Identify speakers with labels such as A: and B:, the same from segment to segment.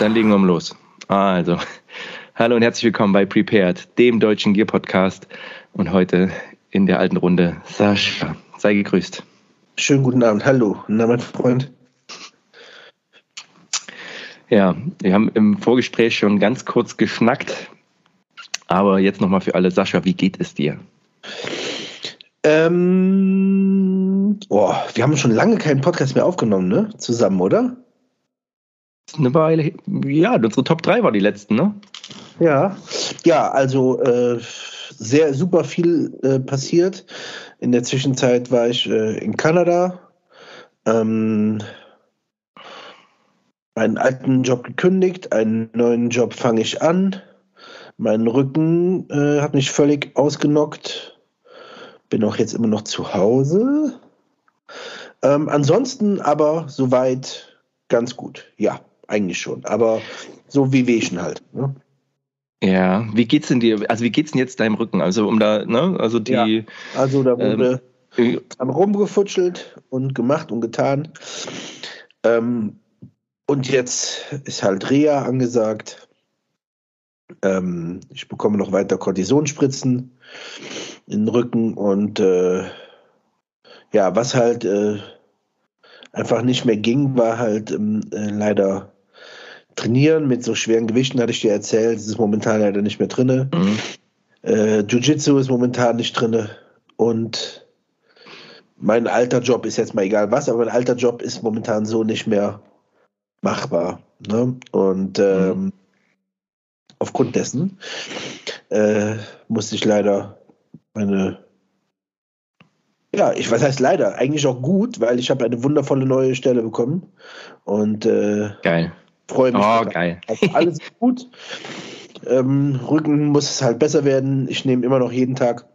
A: Dann legen wir mal los. Also, hallo und herzlich willkommen bei Prepared, dem deutschen Gear Podcast. Und heute in der alten Runde Sascha. Sei gegrüßt.
B: Schönen guten Abend. Hallo. Na, mein Freund.
A: Ja, wir haben im Vorgespräch schon ganz kurz geschnackt. Aber jetzt nochmal für alle. Sascha, wie geht es dir?
B: Ähm, oh, wir haben schon lange keinen Podcast mehr aufgenommen, ne? Zusammen, oder?
A: Eine Weile. Ja, unsere Top 3 war die letzten, ne?
B: Ja, ja, also äh, sehr super viel äh, passiert. In der Zwischenzeit war ich äh, in Kanada. Ähm, meinen alten Job gekündigt, einen neuen Job fange ich an. Mein Rücken äh, hat mich völlig ausgenockt. Bin auch jetzt immer noch zu Hause. Ähm, ansonsten aber soweit ganz gut. Ja, eigentlich schon. Aber so wie Wehchen halt. Ne?
A: Ja, wie geht's denn dir? Also wie geht's denn jetzt deinem Rücken? Also um da, ne? Also die. Ja,
B: also da wurde ähm, rumgefutschelt und gemacht und getan. Ähm, und jetzt ist halt Reha angesagt. Ähm, ich bekomme noch weiter Kortisonspritzen in den Rücken und äh, ja, was halt äh, einfach nicht mehr ging, war halt ähm, äh, leider trainieren mit so schweren Gewichten, hatte ich dir erzählt. Das ist momentan leider nicht mehr drin. Mhm. Äh, Jiu-Jitsu ist momentan nicht drin. Und mein alter Job ist jetzt mal egal was, aber mein alter Job ist momentan so nicht mehr machbar. Ne? Und ähm, mhm. aufgrund dessen äh, musste ich leider meine ja, ich weiß heißt leider, eigentlich auch gut, weil ich habe eine wundervolle neue Stelle bekommen und äh,
A: geil.
B: Freue mich.
A: Oh, geil.
B: Also alles gut. Ähm, Rücken muss es halt besser werden. Ich nehme immer noch jeden Tag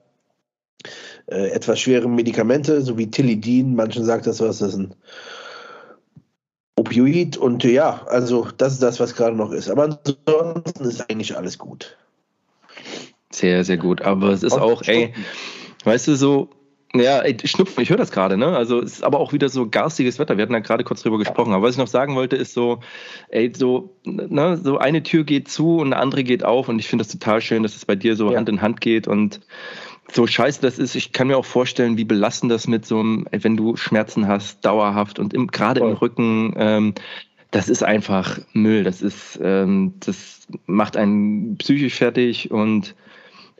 B: äh, etwas schwere Medikamente, so wie Tilidin. Manchen sagt das was, das ist ein Opioid und ja, also das ist das, was gerade noch ist. Aber ansonsten ist eigentlich alles gut.
A: Sehr, sehr gut. Aber es ist auch, ey, weißt du, so, ja, ey, Schnupfen, ich höre das gerade, ne? Also es ist aber auch wieder so garstiges Wetter. Wir hatten ja gerade kurz drüber gesprochen. Aber was ich noch sagen wollte, ist so, ey, so, ne, so eine Tür geht zu und eine andere geht auf. Und ich finde das total schön, dass es bei dir so ja. Hand in Hand geht und so scheiße das ist, ich kann mir auch vorstellen, wie belastend das mit so einem, wenn du Schmerzen hast, dauerhaft und im, gerade im Rücken, ähm, das ist einfach Müll. Das ist, ähm, das macht einen psychisch fertig und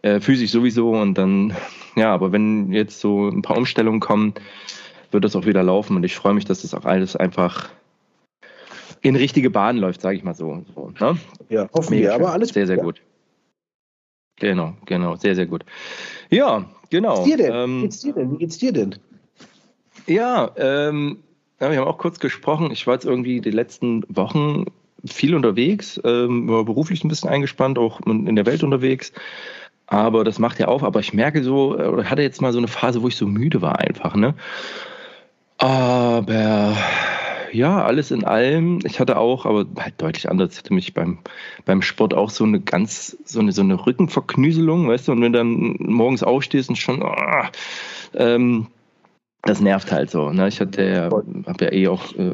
A: äh, physisch sowieso. Und dann, ja, aber wenn jetzt so ein paar Umstellungen kommen, wird das auch wieder laufen. Und ich freue mich, dass das auch alles einfach in richtige Bahn läuft, sage ich mal so. so
B: ne? Ja, hoffen wir, aber alles
A: sehr, sehr gut. Genau, genau, sehr, sehr gut. Ja, genau.
B: Wie geht's dir denn? Ähm, Wie geht's dir denn? Wie geht's dir denn?
A: Ja, ähm, ja, wir haben auch kurz gesprochen. Ich war jetzt irgendwie die letzten Wochen viel unterwegs, ähm, war beruflich ein bisschen eingespannt, auch in der Welt unterwegs. Aber das macht ja auf. Aber ich merke so, äh, oder hatte jetzt mal so eine Phase, wo ich so müde war einfach, ne? Aber ja, alles in allem. Ich hatte auch, aber halt deutlich anders. Ich hatte mich beim, beim Sport auch so eine ganz, so eine, so eine Rückenverknüselung, weißt du, und wenn dann morgens aufstehst und schon, oh, ähm, das nervt halt so. Ne? Ich hatte ja, habe ja eh auch äh,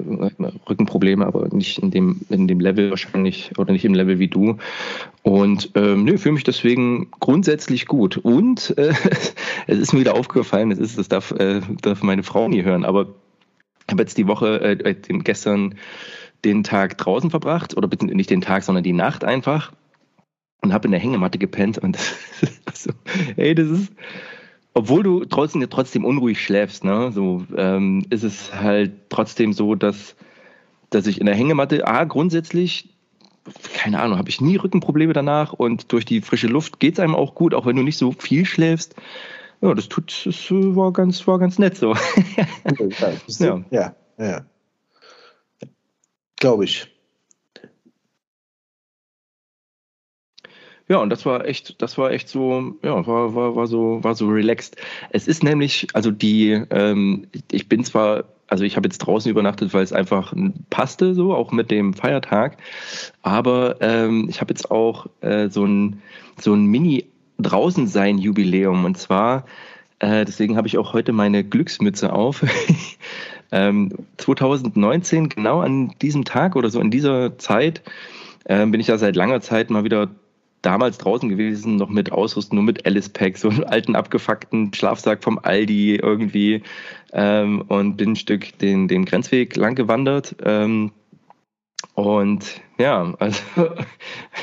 A: Rückenprobleme, aber nicht in dem, in dem Level wahrscheinlich oder nicht im Level wie du. Und ähm, nee, fühle mich deswegen grundsätzlich gut. Und äh, es ist mir wieder aufgefallen, es ist, das darf, äh, darf meine Frau nie hören, aber ich habe jetzt die Woche, äh, äh, den, gestern den Tag draußen verbracht, oder bitte nicht den Tag, sondern die Nacht einfach. Und habe in der Hängematte gepennt und also, ey, das ist, obwohl du trotzdem, trotzdem unruhig schläfst, ne, so ähm, ist es halt trotzdem so, dass, dass ich in der Hängematte, A, grundsätzlich, keine Ahnung, habe ich nie Rückenprobleme danach und durch die frische Luft geht es einem auch gut, auch wenn du nicht so viel schläfst. Ja, das tut, das war ganz, war ganz nett so.
B: ja, ja, ja. Glaube ich.
A: Ja, und das war echt, das war echt so, ja, war, war, war so, war so relaxed. Es ist nämlich, also die, ähm, ich bin zwar, also ich habe jetzt draußen übernachtet, weil es einfach passte, so auch mit dem Feiertag, aber ähm, ich habe jetzt auch äh, so ein so ein Mini draußen sein Jubiläum und zwar äh, deswegen habe ich auch heute meine Glücksmütze auf. Ähm, 2019, genau an diesem Tag oder so in dieser Zeit, äh, bin ich ja seit langer Zeit mal wieder damals draußen gewesen, noch mit Ausrüstung, nur mit Alice Pack, so einen alten abgefuckten Schlafsack vom Aldi irgendwie ähm, und bin ein Stück den, den Grenzweg lang gewandert. Ähm, und ja, also wenn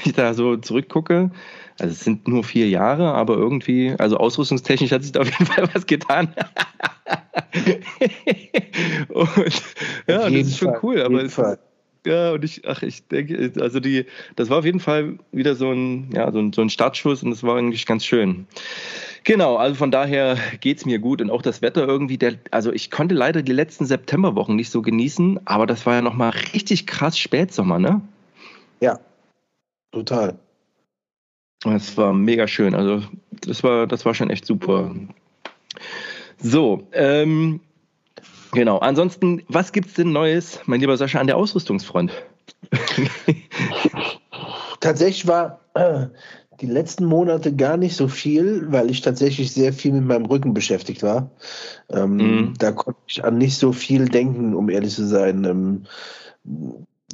A: ich da so zurückgucke, also es sind nur vier Jahre, aber irgendwie, also ausrüstungstechnisch hat sich da auf jeden Fall was getan. und ja, das ist schon cool, aber es, ja, und ich, ach, ich denke, also die, das war auf jeden Fall wieder so ein, ja, so ein, so ein Startschuss und das war eigentlich ganz schön. Genau, also von daher geht es mir gut und auch das Wetter irgendwie, der, also ich konnte leider die letzten Septemberwochen nicht so genießen, aber das war ja nochmal richtig krass Spätsommer, ne?
B: Ja, total.
A: Das war mega schön, also das war, das war schon echt super. So, ähm, Genau. Ansonsten, was gibt es denn Neues, mein lieber Sascha, an der Ausrüstungsfront?
B: Tatsächlich war äh, die letzten Monate gar nicht so viel, weil ich tatsächlich sehr viel mit meinem Rücken beschäftigt war. Ähm, mm. Da konnte ich an nicht so viel denken, um ehrlich zu sein. Ähm,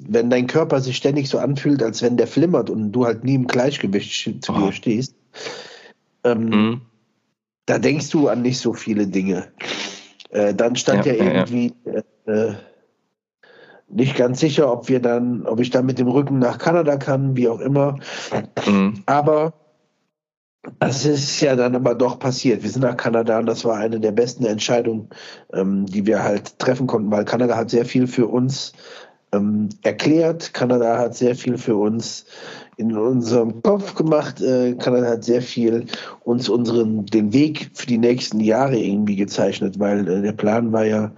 B: wenn dein Körper sich ständig so anfühlt, als wenn der flimmert und du halt nie im Gleichgewicht zu oh. dir stehst, ähm, mm. da denkst du an nicht so viele Dinge. Äh, dann stand ja, ja irgendwie ja. Äh, nicht ganz sicher, ob wir dann, ob ich dann mit dem Rücken nach Kanada kann, wie auch immer. Mhm. Aber das ist ja dann aber doch passiert. Wir sind nach Kanada und das war eine der besten Entscheidungen, ähm, die wir halt treffen konnten, weil Kanada hat sehr viel für uns ähm, erklärt. Kanada hat sehr viel für uns in unserem Kopf gemacht. Äh, Kanada hat sehr viel uns unseren den Weg für die nächsten Jahre irgendwie gezeichnet, weil äh, der Plan war ja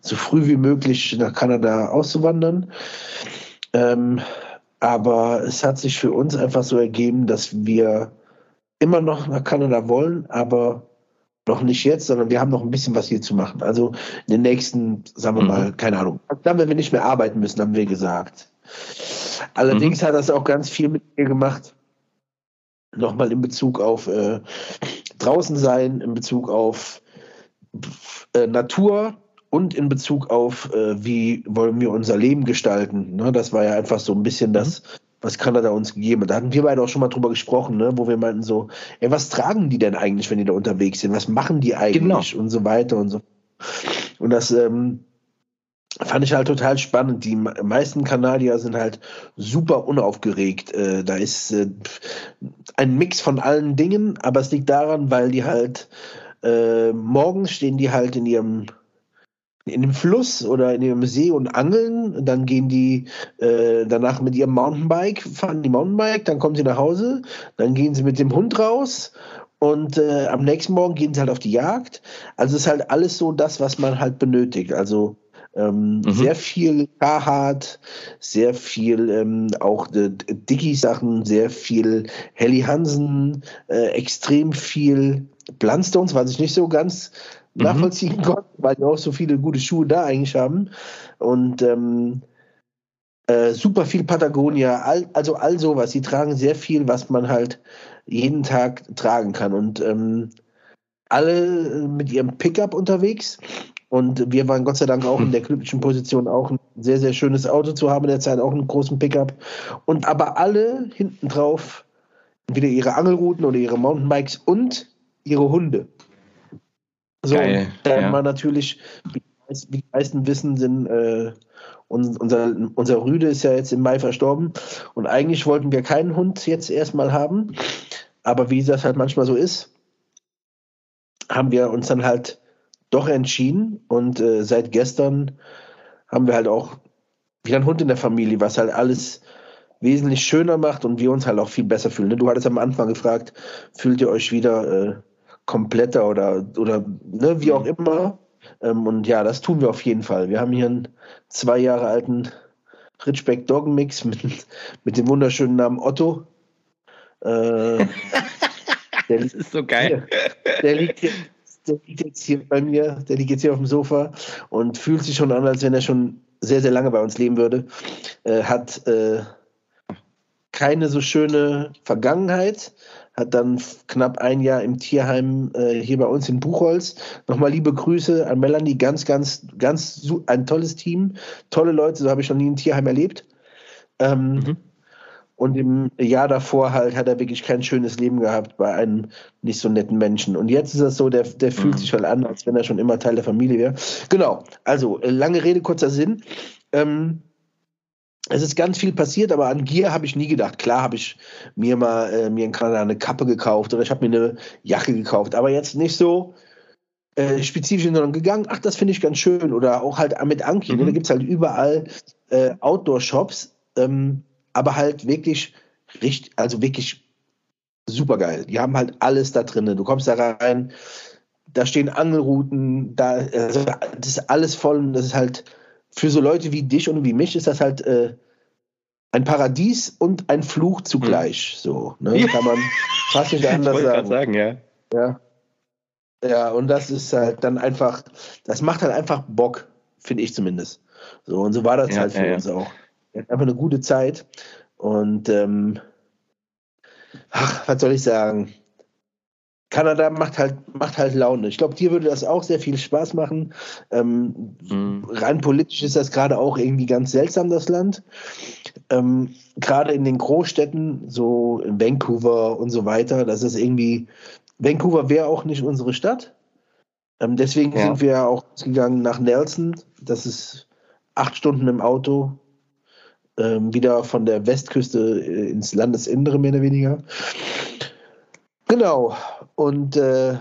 B: so früh wie möglich nach Kanada auszuwandern. Ähm, aber es hat sich für uns einfach so ergeben, dass wir immer noch nach Kanada wollen, aber noch nicht jetzt, sondern wir haben noch ein bisschen was hier zu machen. Also in den nächsten, sagen wir mhm. mal, keine Ahnung, dann, wenn wir nicht mehr arbeiten müssen, haben wir gesagt. Allerdings mhm. hat das auch ganz viel mit mir gemacht. Nochmal in Bezug auf äh, draußen sein, in Bezug auf äh, Natur und in Bezug auf, äh, wie wollen wir unser Leben gestalten. Ne? Das war ja einfach so ein bisschen das, mhm. Was Kanada uns gegeben hat. Da hatten wir beide auch schon mal drüber gesprochen, ne? wo wir meinten so, ey, was tragen die denn eigentlich, wenn die da unterwegs sind? Was machen die eigentlich? Genau. Und so weiter und so. Und das, ähm, fand ich halt total spannend. Die meisten Kanadier sind halt super unaufgeregt. Äh, da ist äh, ein Mix von allen Dingen, aber es liegt daran, weil die halt äh, morgens stehen die halt in ihrem in dem Fluss oder in ihrem See und angeln. Dann gehen die äh, danach mit ihrem Mountainbike, fahren die Mountainbike, dann kommen sie nach Hause, dann gehen sie mit dem Hund raus und äh, am nächsten Morgen gehen sie halt auf die Jagd. Also es ist halt alles so das, was man halt benötigt. Also ähm, mhm. Sehr viel Carhartt, sehr viel ähm, auch äh, Dicky-Sachen, sehr viel Helly Hansen, äh, extrem viel Blundstones, was ich nicht so ganz mhm. nachvollziehen konnte, weil die auch so viele gute Schuhe da eigentlich haben. Und ähm, äh, super viel Patagonia, all, also all sowas. Sie tragen sehr viel, was man halt jeden Tag tragen kann. Und ähm, alle mit ihrem Pickup unterwegs. Und wir waren Gott sei Dank auch in der glücklichen Position, auch ein sehr, sehr schönes Auto zu haben in der Zeit, auch einen großen Pickup. Und aber alle hinten drauf entweder ihre Angelrouten oder ihre Mountainbikes und ihre Hunde. So, Geil, dann ja. mal natürlich, wie die meisten wissen, sind äh, unser, unser Rüde ist ja jetzt im Mai verstorben und eigentlich wollten wir keinen Hund jetzt erstmal haben, aber wie das halt manchmal so ist, haben wir uns dann halt doch entschieden und äh, seit gestern haben wir halt auch wieder einen Hund in der Familie, was halt alles wesentlich schöner macht und wir uns halt auch viel besser fühlen. Du hattest am Anfang gefragt, fühlt ihr euch wieder äh, kompletter oder, oder ne, wie auch mhm. immer. Ähm, und ja, das tun wir auf jeden Fall. Wir haben hier einen zwei Jahre alten Ridgeback Dog Mix mit, mit dem wunderschönen Namen Otto. Äh,
A: der das ist so geil.
B: Der, der liegt, hier, der liegt jetzt hier bei mir, der liegt jetzt hier auf dem Sofa und fühlt sich schon an, als wenn er schon sehr, sehr lange bei uns leben würde. Äh, hat äh, keine so schöne Vergangenheit, hat dann knapp ein Jahr im Tierheim äh, hier bei uns in Buchholz. Nochmal liebe Grüße an Melanie, ganz, ganz, ganz ein tolles Team, tolle Leute, so habe ich noch nie ein Tierheim erlebt. Ähm, mhm. Und im Jahr davor halt hat er wirklich kein schönes Leben gehabt bei einem nicht so netten Menschen. Und jetzt ist es so, der, der fühlt mhm. sich halt an, als wenn er schon immer Teil der Familie wäre. Genau, also äh, lange Rede, kurzer Sinn. Ähm, es ist ganz viel passiert, aber an Gier habe ich nie gedacht. Klar habe ich mir mal äh, mir in Kanada eine Kappe gekauft oder ich habe mir eine Jacke gekauft, aber jetzt nicht so äh, spezifisch, sondern gegangen, ach, das finde ich ganz schön. Oder auch halt mit Anki, mhm. ne? da gibt es halt überall äh, Outdoor-Shops, ähm, aber halt wirklich richtig, also wirklich super geil. Die haben halt alles da drin. Du kommst da rein, da stehen Angelrouten, da also, das ist alles voll und das ist halt für so Leute wie dich und wie mich ist das halt äh, ein Paradies und ein Fluch zugleich. Hm. So, ne? Ja. Kann man fast nicht anders sagen. sagen ja. ja. Ja, und das ist halt dann einfach, das macht halt einfach Bock, finde ich zumindest. So, und so war das ja, halt für uns auch. Einfach eine gute Zeit. Und ähm, ach, was soll ich sagen? Kanada macht halt, macht halt Laune. Ich glaube, dir würde das auch sehr viel Spaß machen. Ähm, mhm. Rein politisch ist das gerade auch irgendwie ganz seltsam, das Land. Ähm, gerade in den Großstädten, so in Vancouver und so weiter, das ist irgendwie, Vancouver wäre auch nicht unsere Stadt. Ähm, deswegen ja. sind wir auch gegangen nach Nelson. Das ist acht Stunden im Auto. Ähm, wieder von der Westküste äh, ins Landesinnere, mehr oder weniger. Genau. Und äh,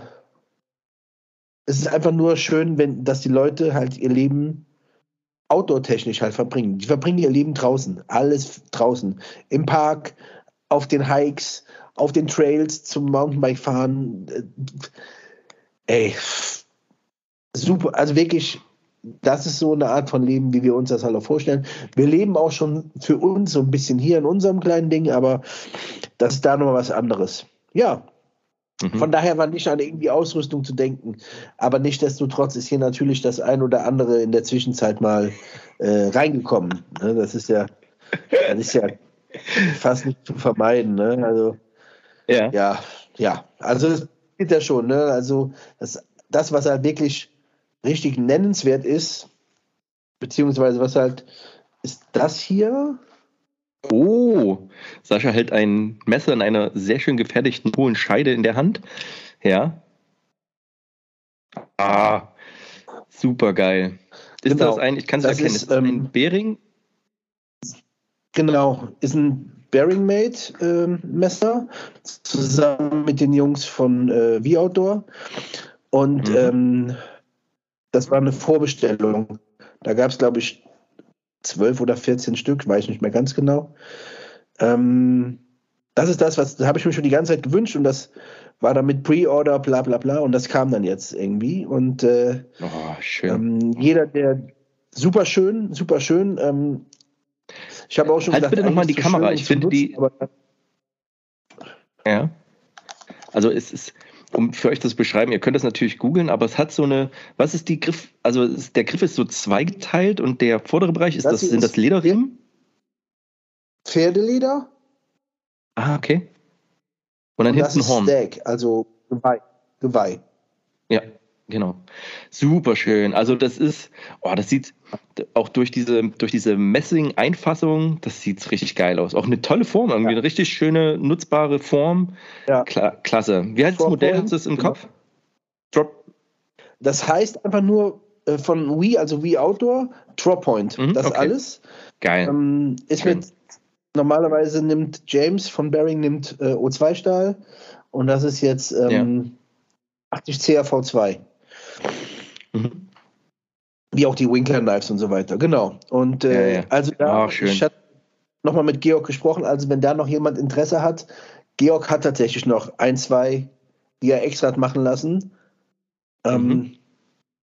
B: es ist einfach nur schön, wenn, dass die Leute halt ihr Leben outdoor-technisch halt verbringen. Die verbringen ihr Leben draußen. Alles draußen. Im Park, auf den Hikes, auf den Trails zum Mountainbike fahren. Äh, ey, super. Also wirklich, das ist so eine Art von Leben, wie wir uns das halt auch vorstellen. Wir leben auch schon für uns so ein bisschen hier in unserem kleinen Ding, aber das ist da nochmal was anderes. Ja, Mhm. Von daher war nicht an irgendwie Ausrüstung zu denken. Aber nichtsdestotrotz ist hier natürlich das ein oder andere in der Zwischenzeit mal äh, reingekommen. Ne? Das ist ja, das ist ja fast nicht zu vermeiden. Ne? Also, ja. ja, ja. Also das geht ja schon. Ne? Also das, das, was halt wirklich richtig nennenswert ist, beziehungsweise was halt ist das hier.
A: Oh, Sascha hält ein Messer in einer sehr schön gefertigten hohen Scheide in der Hand. Ja. Ah, super geil. Ist genau. das ein, ich kann es erkennen, ist, ist ähm, ein Bering?
B: Genau, ist ein Bearing-Made-Messer äh, zusammen mit den Jungs von äh, V-Outdoor. Und mhm. ähm, das war eine Vorbestellung. Da gab es, glaube ich, zwölf oder 14 Stück, weiß ich nicht mehr ganz genau. Ähm, das ist das, was habe ich mir schon die ganze Zeit gewünscht und das war dann mit Pre-Order, bla bla bla und das kam dann jetzt irgendwie. Und äh, oh, ähm, jeder, der super schön, super schön. Ähm, ich habe auch schon
A: halt gesagt, bitte nochmal die Kamera. Ich finde die. ja. Also es ist, um für euch das zu beschreiben, ihr könnt das natürlich googeln, aber es hat so eine, was ist die Griff, also ist, der Griff ist so zweigeteilt und der vordere Bereich, ist das, das sind das Lederriemen?
B: Pferdeleder.
A: Ah, okay. Und dann und hinten das Horn.
B: Stack, also Geweih. Geweih.
A: Ja, genau. Super schön. Also das ist, oh, das sieht auch durch diese, durch diese Messing-Einfassung, das sieht richtig geil aus. Auch eine tolle Form, irgendwie ja. eine richtig schöne, nutzbare Form. Ja. Kla klasse. Wie heißt das Modell? Hast du das im genau. Kopf?
B: Drop. Das heißt einfach nur äh, von Wii, also Wii Outdoor, Drop Point. Mhm, das okay. alles.
A: Geil.
B: Ähm, ist mit, normalerweise nimmt James von Baring nimmt äh, O2-Stahl und das ist jetzt ähm, ja. 80 CRV2. Mhm wie auch die Winkler Knives und so weiter. Genau. Und äh, ja, ja. also da, Ach, ich hatte nochmal mit Georg gesprochen, also wenn da noch jemand Interesse hat, Georg hat tatsächlich noch ein, zwei, die er extra hat machen lassen. Ähm, mhm.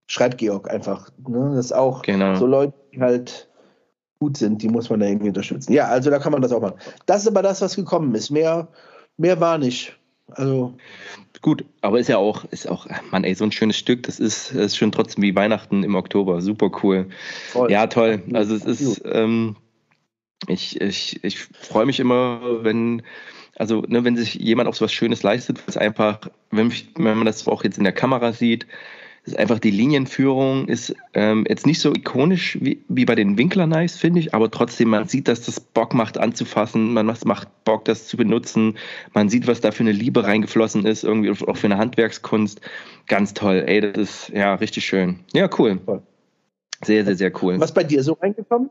B: Schreibt Georg einfach. Ne? Das ist auch genau. so Leute, die halt gut sind, die muss man da irgendwie unterstützen. Ja, also da kann man das auch machen. Das ist aber das, was gekommen ist. Mehr, mehr war nicht. Also
A: gut, aber ist ja auch, ist auch, Mann, ey, so ein schönes Stück, das ist, ist schon trotzdem wie Weihnachten im Oktober. Super cool. Voll. Ja, toll. Also es ist, ähm, ich, ich, ich freue mich immer, wenn, also ne, wenn sich jemand auch so was Schönes leistet, ist einfach, wenn, wenn man das auch jetzt in der Kamera sieht, ist einfach die Linienführung ist ähm, jetzt nicht so ikonisch wie, wie bei den Winkler Knives, finde ich, aber trotzdem, man sieht, dass das Bock macht anzufassen, man macht Bock, das zu benutzen, man sieht, was da für eine Liebe reingeflossen ist, irgendwie auch für eine Handwerkskunst. Ganz toll, ey, das ist ja richtig schön. Ja, cool. Sehr, sehr, sehr cool.
B: Was bei dir so reingekommen?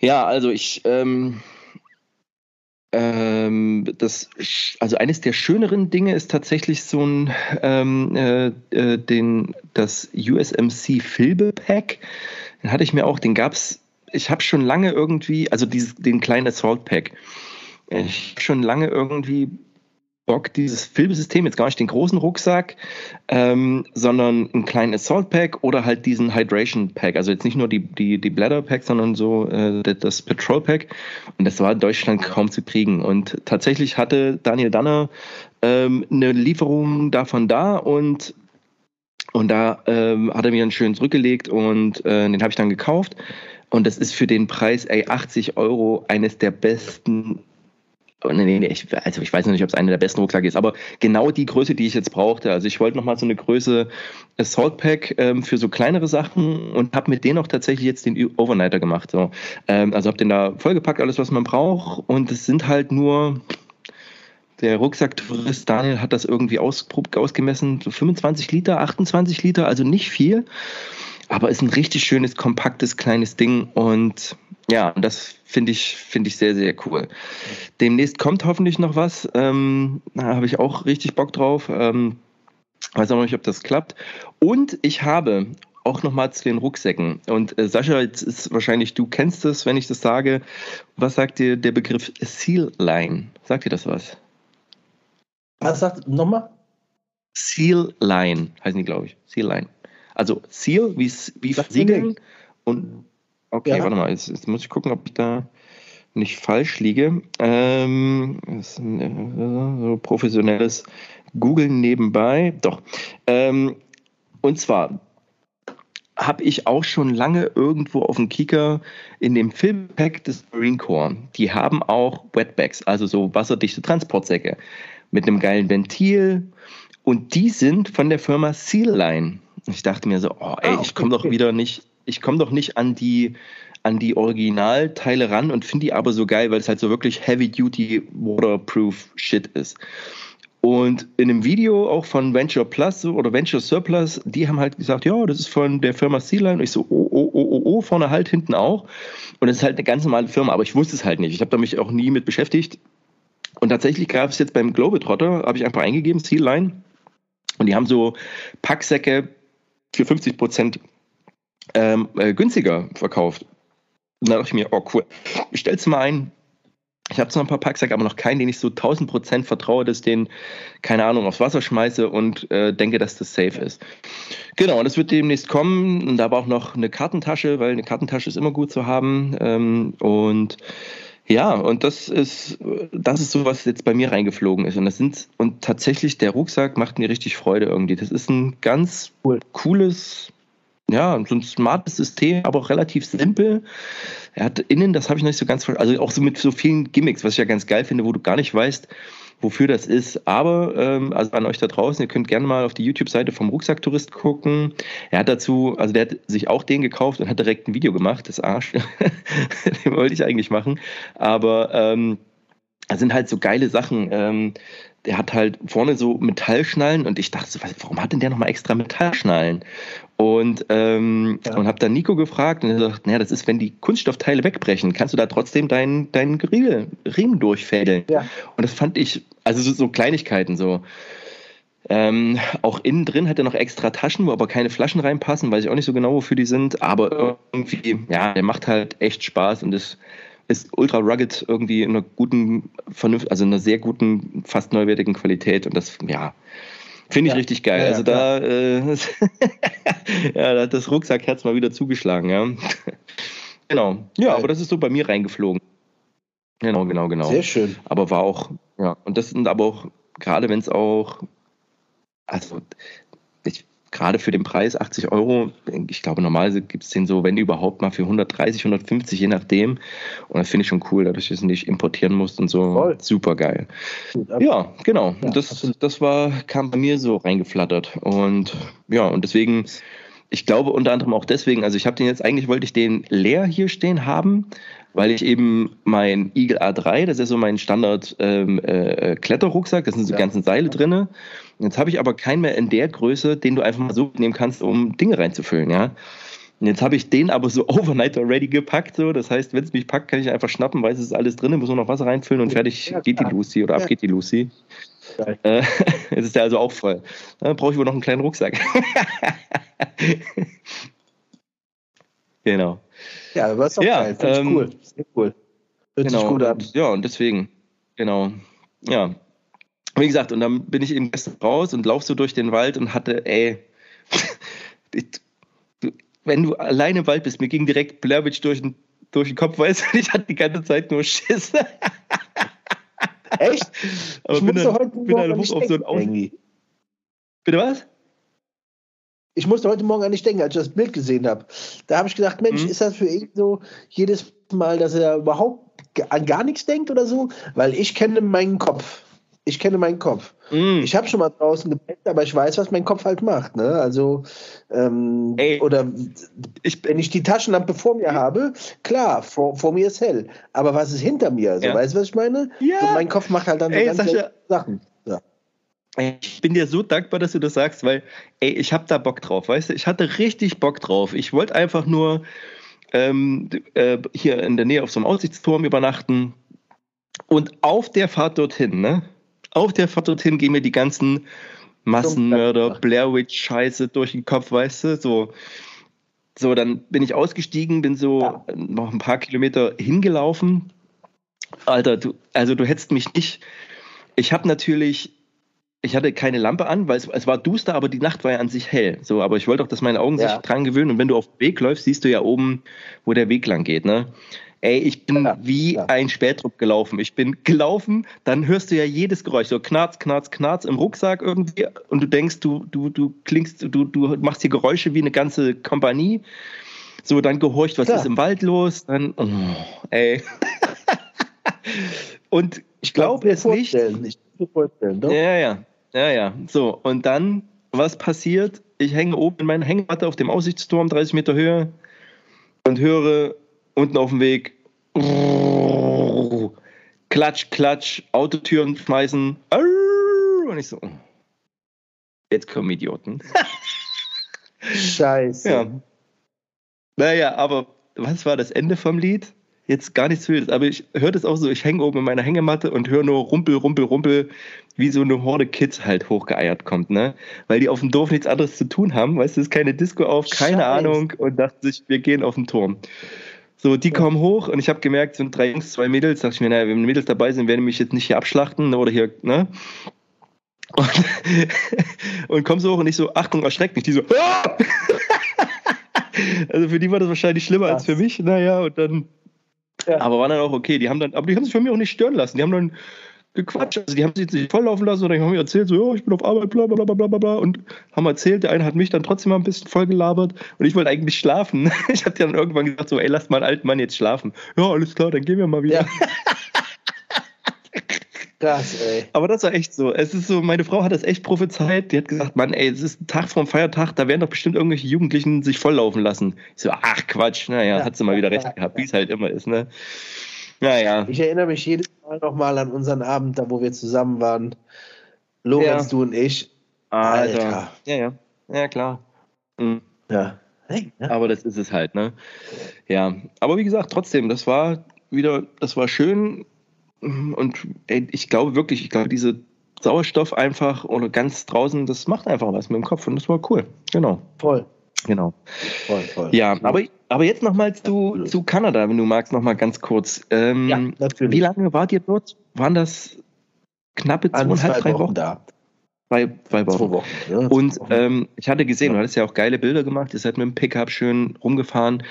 A: Ja, also ich, ähm, ähm, das, also eines der schöneren Dinge ist tatsächlich so ein, ähm, äh, äh den, das USMC Filbe Pack. Den hatte ich mir auch, den gab's, ich habe schon lange irgendwie, also dieses, den kleinen Assault Pack. Ich habe schon lange irgendwie Bock, dieses Filmsystem, jetzt gar nicht den großen Rucksack, ähm, sondern einen kleinen Assault Pack oder halt diesen Hydration Pack. Also jetzt nicht nur die, die, die Bladder Pack, sondern so äh, das Patrol Pack. Und das war in Deutschland kaum zu kriegen. Und tatsächlich hatte Daniel Danner ähm, eine Lieferung davon da und und da ähm, hat er mir einen schönen zurückgelegt und äh, den habe ich dann gekauft. Und das ist für den Preis, ey, 80 Euro, eines der besten nee, nee, ich, also ich weiß noch nicht, ob es einer der besten Rucksäcke ist, aber genau die Größe, die ich jetzt brauchte. Also ich wollte nochmal so eine Größe Assault Pack ähm, für so kleinere Sachen und habe mit denen auch tatsächlich jetzt den Overnighter gemacht. So. Ähm, also habe den da vollgepackt, alles, was man braucht. Und es sind halt nur, der Rucksacktourist Daniel hat das irgendwie aus, ausgemessen, so 25 Liter, 28 Liter, also nicht viel. Aber ist ein richtig schönes, kompaktes, kleines Ding und ja, das finde ich, finde ich sehr, sehr cool. Demnächst kommt hoffentlich noch was. Ähm, da habe ich auch richtig Bock drauf. Ähm, weiß auch noch nicht, ob das klappt. Und ich habe auch nochmal zu den Rucksäcken. Und äh, Sascha, jetzt ist wahrscheinlich, du kennst es, wenn ich das sage. Was sagt dir der Begriff Seal Line? Sagt dir das was?
B: Was sagt nochmal?
A: Seal Line heißen die, glaube ich. Seal Line. Also Seal wie, wie Siegeln und Okay, ja. warte mal, jetzt, jetzt, muss ich gucken, ob ich da nicht falsch liege. Ähm, so professionelles Googeln nebenbei. Doch. Ähm, und zwar habe ich auch schon lange irgendwo auf dem Kicker in dem Filmpack des Marine Corps. Die haben auch Wetbags, also so wasserdichte Transportsäcke mit einem geilen Ventil. Und die sind von der Firma Seal Line. Ich dachte mir so, oh ey, ah, ich komme doch wieder nicht ich komme doch nicht an die an die Originalteile ran und finde die aber so geil, weil es halt so wirklich Heavy-Duty Waterproof Shit ist. Und in einem Video auch von Venture Plus oder Venture Surplus, die haben halt gesagt, ja, das ist von der Firma Sealine. Und ich so, oh, oh, oh, oh, oh, vorne halt, hinten auch. Und es ist halt eine ganz normale Firma, aber ich wusste es halt nicht. Ich habe da mich auch nie mit beschäftigt. Und tatsächlich gab es jetzt beim Globetrotter, habe ich einfach eingegeben, Sealine. Und die haben so Packsäcke für 50 Prozent ähm, äh, günstiger verkauft. Und da dachte ich mir, oh cool, ich stell's mal ein. Ich habe zwar ein paar Packsäcke, aber noch keinen, den ich so 1000 Prozent vertraue, dass den, keine Ahnung, aufs Wasser schmeiße und äh, denke, dass das safe ist. Genau, und das wird demnächst kommen. Und da war auch noch eine Kartentasche, weil eine Kartentasche ist immer gut zu haben. Ähm, und ja, und das ist, das ist so, was jetzt bei mir reingeflogen ist. Und das sind, und tatsächlich, der Rucksack macht mir richtig Freude irgendwie. Das ist ein ganz cool. cooles, ja, so ein smartes System, aber auch relativ simpel. Er hat innen, das habe ich noch nicht so ganz verstanden, also auch so mit so vielen Gimmicks, was ich ja ganz geil finde, wo du gar nicht weißt, wofür das ist. Aber ähm, also an euch da draußen, ihr könnt gerne mal auf die YouTube-Seite vom Rucksacktourist gucken. Er hat dazu, also der hat sich auch den gekauft und hat direkt ein Video gemacht, das Arsch. den wollte ich eigentlich machen. Aber ähm, das sind halt so geile Sachen. Ähm, der hat halt vorne so Metallschnallen und ich dachte so, warum hat denn der nochmal extra Metallschnallen? Und, ähm, ja. und habe dann Nico gefragt und er sagt, naja, das ist, wenn die Kunststoffteile wegbrechen, kannst du da trotzdem deinen deinen Riemen durchfädeln. Ja. Und das fand ich, also so, so Kleinigkeiten so. Ähm, auch innen drin hat er noch extra Taschen, wo aber keine Flaschen reinpassen, weiß ich auch nicht so genau, wofür die sind. Aber irgendwie, ja, der macht halt echt Spaß und ist ist ultra rugged irgendwie in einer guten, vernünft, also in einer sehr guten, fast neuwertigen Qualität und das, ja, finde ich ja. richtig geil. Ja, also da, äh, ja, da hat das Rucksackherz mal wieder zugeschlagen, ja. genau. Ja, aber das ist so bei mir reingeflogen. Genau, genau, genau.
B: Sehr schön.
A: Aber war auch, ja, und das sind aber auch, gerade wenn es auch, also gerade für den Preis 80 Euro, ich glaube, normalerweise gibt es den so, wenn überhaupt mal für 130, 150, je nachdem. Und das finde ich schon cool, dadurch, dass du es nicht importieren musst und so. Voll. Super geil. Ja, genau. Ja, das, das war, kam bei mir so reingeflattert. Und ja, und deswegen, ich glaube unter anderem auch deswegen, also ich habe den jetzt, eigentlich wollte ich den leer hier stehen haben, weil ich eben mein Eagle A3, das ist so mein Standard ähm, äh, Kletterrucksack, da sind so ja. ganzen Seile drinne. Jetzt habe ich aber keinen mehr in der Größe, den du einfach mal so nehmen kannst, um Dinge reinzufüllen, ja. Und jetzt habe ich den aber so overnight already gepackt, so. Das heißt, wenn es mich packt, kann ich einfach schnappen, weiß es ist alles drin, muss nur noch Wasser reinfüllen und fertig ja, geht die Lucy oder ab geht die Lucy. Äh, jetzt ist der also auch voll. Dann brauche ich wohl noch einen kleinen Rucksack. genau.
B: Ja, aber ist auch ja, geil. Finde ähm, cool. Sehr cool.
A: Hört genau, sich gut an. Ja, und deswegen, genau. Ja. Wie gesagt, und dann bin ich eben gestern raus und lauf so durch den Wald und hatte, ey, wenn du alleine im Wald bist, mir ging direkt Blair Witch durch den, durch den Kopf, weißt du, ich hatte die ganze Zeit nur Schiss.
B: Echt?
A: Aber ich bin dann, heute bin dann hoch auf so ein Aus Bitte was?
B: Ich musste heute Morgen an dich denken, als ich das Bild gesehen habe. Da habe ich gedacht, Mensch, mhm. ist das für ihn so jedes Mal, dass er überhaupt an gar nichts denkt oder so? Weil ich kenne meinen Kopf. Ich kenne meinen Kopf. Mm. Ich habe schon mal draußen gepennt, aber ich weiß, was mein Kopf halt macht. Ne? Also, ähm, Ey, oder ich, wenn ich die Taschenlampe vor mir habe, klar, vor, vor mir ist hell. Aber was ist hinter mir? Also, ja. Weißt du, was ich meine? Ja. So, mein Kopf macht halt dann Ey, so ganze Sachen. Ja.
A: Ich bin dir so dankbar, dass du das sagst, weil, ey, ich habe da Bock drauf, weißt du? Ich hatte richtig Bock drauf. Ich wollte einfach nur ähm, äh, hier in der Nähe auf so einem Aussichtsturm übernachten. Und auf der Fahrt dorthin, ne? Auf der Fahrt dorthin gehen mir die ganzen Massenmörder, Blair Witch Scheiße durch den Kopf, weißt du? So, so dann bin ich ausgestiegen, bin so ja. noch ein paar Kilometer hingelaufen. Alter, du, also du hättest mich nicht. Ich habe natürlich ich hatte keine Lampe an, weil es, es, war duster, aber die Nacht war ja an sich hell. So, aber ich wollte auch, dass meine Augen ja. sich dran gewöhnen. Und wenn du auf dem Weg läufst, siehst du ja oben, wo der Weg lang geht. Ne? Ey, ich bin ja, wie ja. ein Spätrupp gelaufen. Ich bin gelaufen, dann hörst du ja jedes Geräusch, so knarz, knarz, knarz im Rucksack irgendwie und du denkst, du, du, du klingst, du, du machst hier Geräusche wie eine ganze Kompanie. So, dann gehorcht, was ja. ist im Wald los? Dann, oh, ey. und ich glaube es nicht. Ich vorstellen, doch? Ja, ja. Ja, ja. So, und dann, was passiert? Ich hänge oben in meiner Hängematte auf dem Aussichtsturm, 30 Meter Höhe, und höre unten auf dem Weg Klatsch, Klatsch, Autotüren schmeißen. Und ich so, jetzt kommen Idioten.
B: Scheiße. Ja.
A: Naja, aber was war das Ende vom Lied? Jetzt gar nichts Wildes, aber ich höre das auch so, ich hänge oben in meiner Hängematte und höre nur Rumpel, Rumpel, Rumpel, wie so eine Horde Kids halt hochgeeiert kommt, ne? Weil die auf dem Dorf nichts anderes zu tun haben, weißt du, es ist keine Disco auf, keine Scheiß. Ahnung und dachten sich, wir gehen auf den Turm. So, die kommen hoch und ich habe gemerkt, sind drei Jungs, zwei Mädels, dachte ich mir, naja, wenn Mädels dabei sind, werden die mich jetzt nicht hier abschlachten oder hier, ne? Und, und komm so hoch und ich so, Achtung, erschreckt mich, die so, also für die war das wahrscheinlich schlimmer Krass. als für mich, naja, und dann ja. Aber war dann auch okay. Die haben dann, aber die haben sich von mir auch nicht stören lassen. Die haben dann gequatscht. Also die haben sich nicht volllaufen lassen oder die haben mir erzählt, so, ja, ich bin auf Arbeit, bla bla bla bla bla und haben erzählt, der eine hat mich dann trotzdem mal ein bisschen voll gelabert und ich wollte eigentlich schlafen. Ich hatte dann irgendwann gesagt, so, ey, lass mal einen alten Mann jetzt schlafen. Ja, alles klar, dann gehen wir mal wieder. Ja. Krass, ey. Aber das war echt so. Es ist so, meine Frau hat das echt prophezeit. Die hat gesagt, Mann, ey, es ist ein Tag vor dem Feiertag, da werden doch bestimmt irgendwelche Jugendlichen sich volllaufen lassen. Ich so, ach Quatsch, naja, ja, hat sie mal wieder recht gehabt, wie es halt immer ist, ne? Naja.
B: Ich erinnere mich jedes Mal nochmal an unseren Abend, da wo wir zusammen waren. Lorenz, ja. du und ich.
A: Alter. Alter. Ja, ja. Ja, klar. Mhm.
B: Ja.
A: Hey, ja. Aber das ist es halt, ne? Ja. Aber wie gesagt, trotzdem, das war wieder, das war schön und ey, ich glaube wirklich, ich glaube, diese Sauerstoff einfach oder ganz draußen, das macht einfach was mit dem Kopf und das war cool. Genau.
B: Voll.
A: Genau.
B: Voll, voll.
A: Ja, aber, aber jetzt nochmal zu, zu Kanada, wenn du magst, nochmal ganz kurz. Ähm, ja, natürlich. Wie lange wart ihr dort? Waren das knappe zweieinhalb, drei Wochen? Wochen da. Zwei, zwei Wochen. Zwei Wochen ja, und Wochen. Ähm, ich hatte gesehen, du hattest ja auch geile Bilder gemacht, ihr seid mit dem Pickup schön rumgefahren.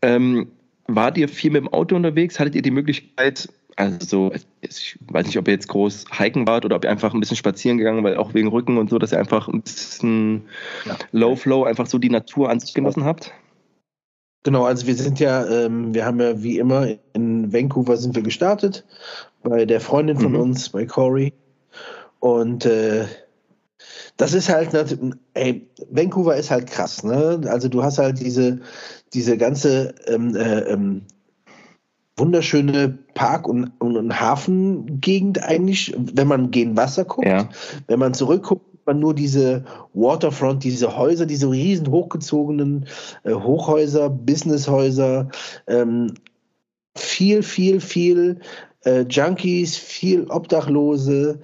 A: Ähm, wart ihr viel mit dem Auto unterwegs? Hattet ihr die Möglichkeit, Also so, ich weiß nicht, ob ihr jetzt groß hiken wart oder ob ihr einfach ein bisschen spazieren gegangen, weil auch wegen Rücken und so, dass ihr einfach ein bisschen ja. Low Flow, einfach so die Natur an sich genossen habt.
B: Genau, also wir sind ja, ähm, wir haben ja wie immer in Vancouver sind wir gestartet, bei der Freundin von mhm. uns, bei Corey. Und äh, das ist halt, ey, Vancouver ist halt krass, ne? Also du hast halt diese, diese ganze ähm, äh, ähm, wunderschöne Park- und, und, und Hafengegend eigentlich, wenn man gegen Wasser guckt. Ja. Wenn man zurückguckt, man nur diese Waterfront, diese Häuser, diese riesen hochgezogenen äh, Hochhäuser, Businesshäuser, ähm, viel, viel, viel äh, Junkies, viel Obdachlose.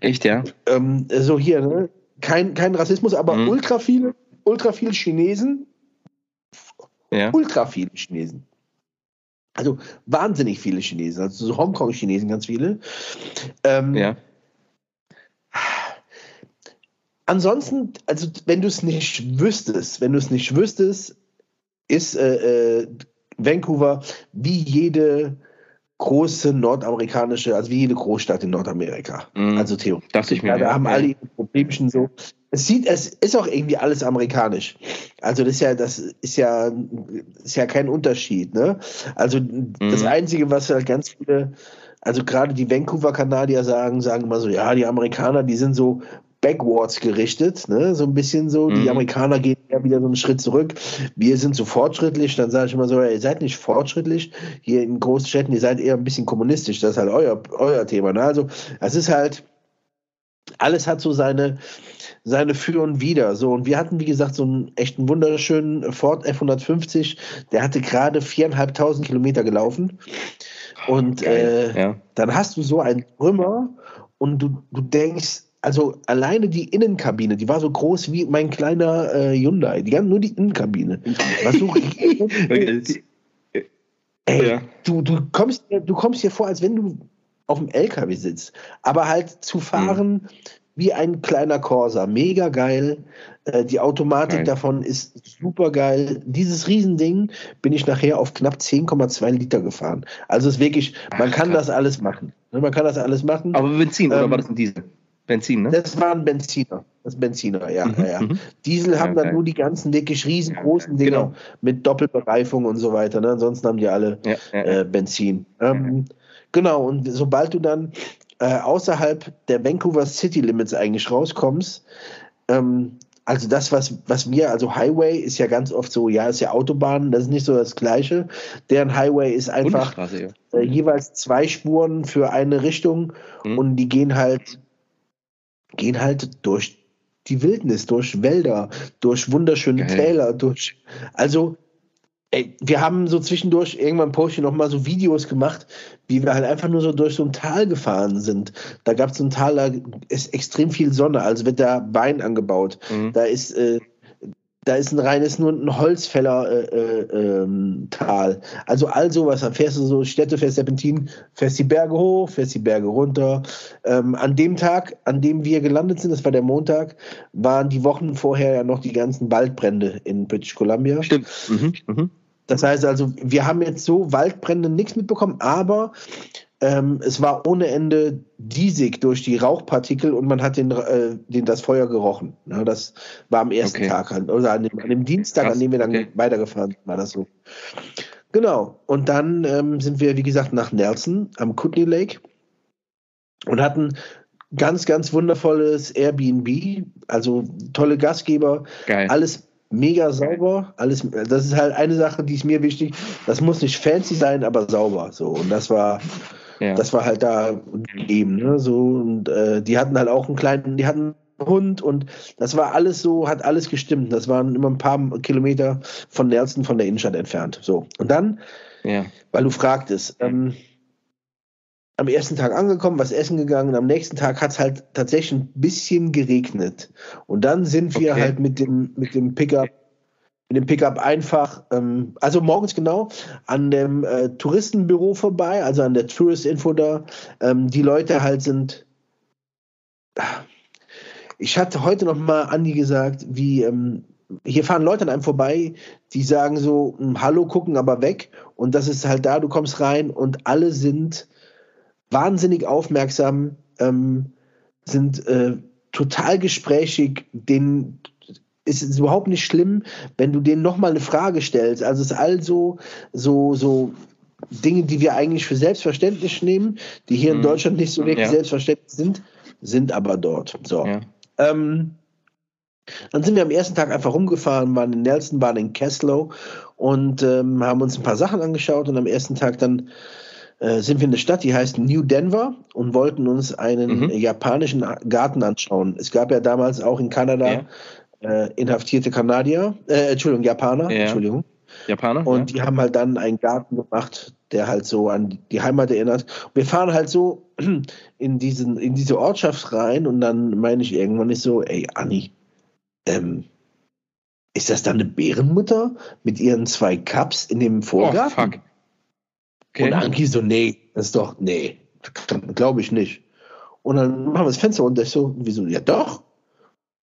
A: Echt, ja?
B: Ähm, so hier, ne? Kein, kein Rassismus, aber mhm. ultra viele, ultra viele Chinesen. Ja. Ultra viele Chinesen. Also wahnsinnig viele Chinesen, also so Hongkong-Chinesen ganz viele. Ähm, ja. Ansonsten, also wenn du es nicht wüsstest, wenn du es nicht wüsstest, ist äh, äh, Vancouver wie jede große nordamerikanische, also wie jede Großstadt in Nordamerika. Mm, also theoretisch.
A: Dachte ich mir.
B: Ja, da haben ja. alle ihre Problemchen so. Es sieht, es ist auch irgendwie alles amerikanisch. Also das ist ja, das ist ja, ist ja kein Unterschied, ne? Also mm. das Einzige, was halt ganz viele, also gerade die Vancouver-Kanadier sagen, sagen immer so, ja, die Amerikaner, die sind so backwards gerichtet, ne? so ein bisschen so. Mhm. Die Amerikaner gehen ja wieder so einen Schritt zurück. Wir sind so fortschrittlich. Dann sage ich immer so, ihr seid nicht fortschrittlich hier in Großstädten, ihr seid eher ein bisschen kommunistisch. Das ist halt euer, euer Thema. Ne? Also es ist halt, alles hat so seine, seine Für und Wider. So, und wir hatten, wie gesagt, so einen echten wunderschönen Ford F-150. Der hatte gerade viereinhalbtausend Kilometer gelaufen. Und äh, ja. dann hast du so einen Trümmer und du, du denkst, also alleine die Innenkabine, die war so groß wie mein kleiner äh, Hyundai. Die haben nur die Innenkabine. War so Ey, ja. du, du, kommst, du kommst dir vor, als wenn du auf dem LKW sitzt. Aber halt zu fahren mhm. wie ein kleiner Corsa. Mega geil. Äh, die Automatik geil. davon ist super geil. Dieses Riesending bin ich nachher auf knapp 10,2 Liter gefahren. Also es ist wirklich, man Ach, kann das alles machen. Man kann das alles machen.
A: Aber Benzin, ähm, oder war das ein Diesel? Benzin, ne?
B: Das waren Benziner. Das Benziner, ja. Mhm, ja, mhm. Diesel haben ja, dann nur die ganzen wirklich riesengroßen Dinger genau. mit Doppelbereifung und so weiter. Ne? Ansonsten haben die alle ja, äh, Benzin. Ähm, genau, und sobald du dann äh, außerhalb der Vancouver City Limits eigentlich rauskommst, ähm, also das, was, was wir, also Highway ist ja ganz oft so, ja, ist ja Autobahn, das ist nicht so das Gleiche. Deren Highway ist einfach äh, jeweils zwei Spuren für eine Richtung mhm. und die gehen halt gehen halt durch die Wildnis, durch Wälder, durch wunderschöne Geil. Täler, durch. Also, ey, wir haben so zwischendurch irgendwann poste ich noch mal so Videos gemacht, wie wir halt einfach nur so durch so ein Tal gefahren sind. Da gab es so ein Tal, da ist extrem viel Sonne, also wird da Wein angebaut. Mhm. Da ist äh, da ist ein reines nur ein Holzfällertal. Äh, äh, ähm, also all sowas, dann fährst du so Städte, fährst Serpentin, fährst die Berge hoch, fährst die Berge runter. Ähm, an dem Tag, an dem wir gelandet sind, das war der Montag, waren die Wochen vorher ja noch die ganzen Waldbrände in British Columbia.
A: Stimmt. Mhm. Mhm.
B: Das heißt also, wir haben jetzt so Waldbrände nichts mitbekommen, aber ähm, es war ohne Ende diesig durch die Rauchpartikel und man hat den, äh, den das Feuer gerochen. Ja, das war am ersten okay. Tag, halt, also an dem, an dem Dienstag, Krass, an dem wir dann okay. weitergefahren sind, war das so. Genau. Und dann ähm, sind wir, wie gesagt, nach Nelson am Kootenay Lake und hatten ganz, ganz wundervolles Airbnb, also tolle Gastgeber, Geil. alles mega sauber, alles, das ist halt eine Sache, die ist mir wichtig. Das muss nicht fancy sein, aber sauber. So. Und das war, ja. Das war halt da gegeben, ne? So, und äh, die hatten halt auch einen kleinen, die hatten einen Hund und das war alles so, hat alles gestimmt. Das waren immer ein paar Kilometer von Nelson von der Innenstadt entfernt. So. Und dann, ja. weil du fragtest, ähm, am ersten Tag angekommen, was essen gegangen, am nächsten Tag hat es halt tatsächlich ein bisschen geregnet. Und dann sind wir okay. halt mit dem, mit dem Pickup mit dem Pickup einfach, ähm, also morgens genau, an dem äh, Touristenbüro vorbei, also an der Tourist Info da. Ähm, die Leute halt sind. Ich hatte heute noch mal Andi gesagt, wie ähm, hier fahren Leute an einem vorbei, die sagen so, hm, Hallo, gucken aber weg. Und das ist halt da, du kommst rein und alle sind wahnsinnig aufmerksam, ähm, sind äh, total gesprächig, denen ist es überhaupt nicht schlimm, wenn du denen nochmal eine Frage stellst. Also es ist also so, so Dinge, die wir eigentlich für selbstverständlich nehmen, die hier in mhm. Deutschland nicht so wirklich ja. selbstverständlich sind, sind aber dort. So. Ja. Ähm, dann sind wir am ersten Tag einfach rumgefahren, waren in Nelson, waren in Keslow und ähm, haben uns ein paar Sachen angeschaut und am ersten Tag dann äh, sind wir in der Stadt, die heißt New Denver und wollten uns einen mhm. japanischen Garten anschauen. Es gab ja damals auch in Kanada ja. Äh, inhaftierte Kanadier, äh, Entschuldigung, Japaner, ja. Entschuldigung.
A: Japaner.
B: Und ja. die haben halt dann einen Garten gemacht, der halt so an die Heimat erinnert. Und wir fahren halt so in, diesen, in diese Ortschaft rein und dann meine ich irgendwann nicht so, ey, Anni, ähm, ist das dann eine Bärenmutter mit ihren zwei Cups in dem Vorgarten? Oh, fuck. Okay. Und Anki so, nee, das ist doch, nee, glaube ich nicht. Und dann machen wir das Fenster runter. Ich so, wieso? Ja, doch.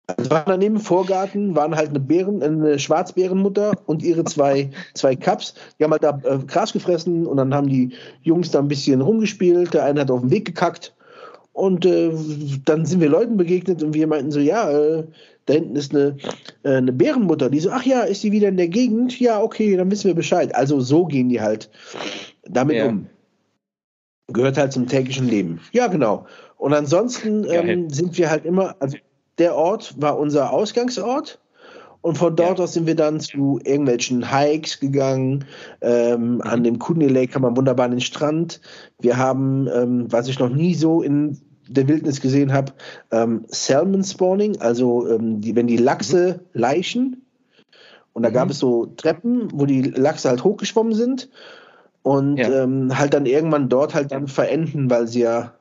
B: Also waren daneben im Vorgarten, waren halt eine Bären, eine Schwarzbärenmutter und ihre zwei, zwei Cups. Die haben halt da äh, Gras gefressen und dann haben die Jungs da ein bisschen rumgespielt. Der eine hat auf den Weg gekackt. Und äh, dann sind wir Leuten begegnet und wir meinten so, ja, äh, da hinten ist eine, äh, eine Bärenmutter. Die so, ach ja, ist die wieder in der Gegend? Ja, okay, dann wissen wir Bescheid. Also so gehen die halt damit ja. um. Gehört halt zum täglichen Leben. Ja, genau. Und ansonsten ähm, sind wir halt immer, also der Ort war unser Ausgangsort. Und von dort ja. aus sind wir dann zu irgendwelchen Hikes gegangen. Ähm, mhm. An dem Kootenay Lake kann man wunderbar an den Strand. Wir haben, ähm, was ich noch nie so in der Wildnis gesehen habe, ähm, Salmon Spawning, also ähm, die, wenn die Lachse mhm. leichen. Und da mhm. gab es so Treppen, wo die Lachse halt hochgeschwommen sind und ja. ähm, halt dann irgendwann dort halt dann verenden, weil sie ja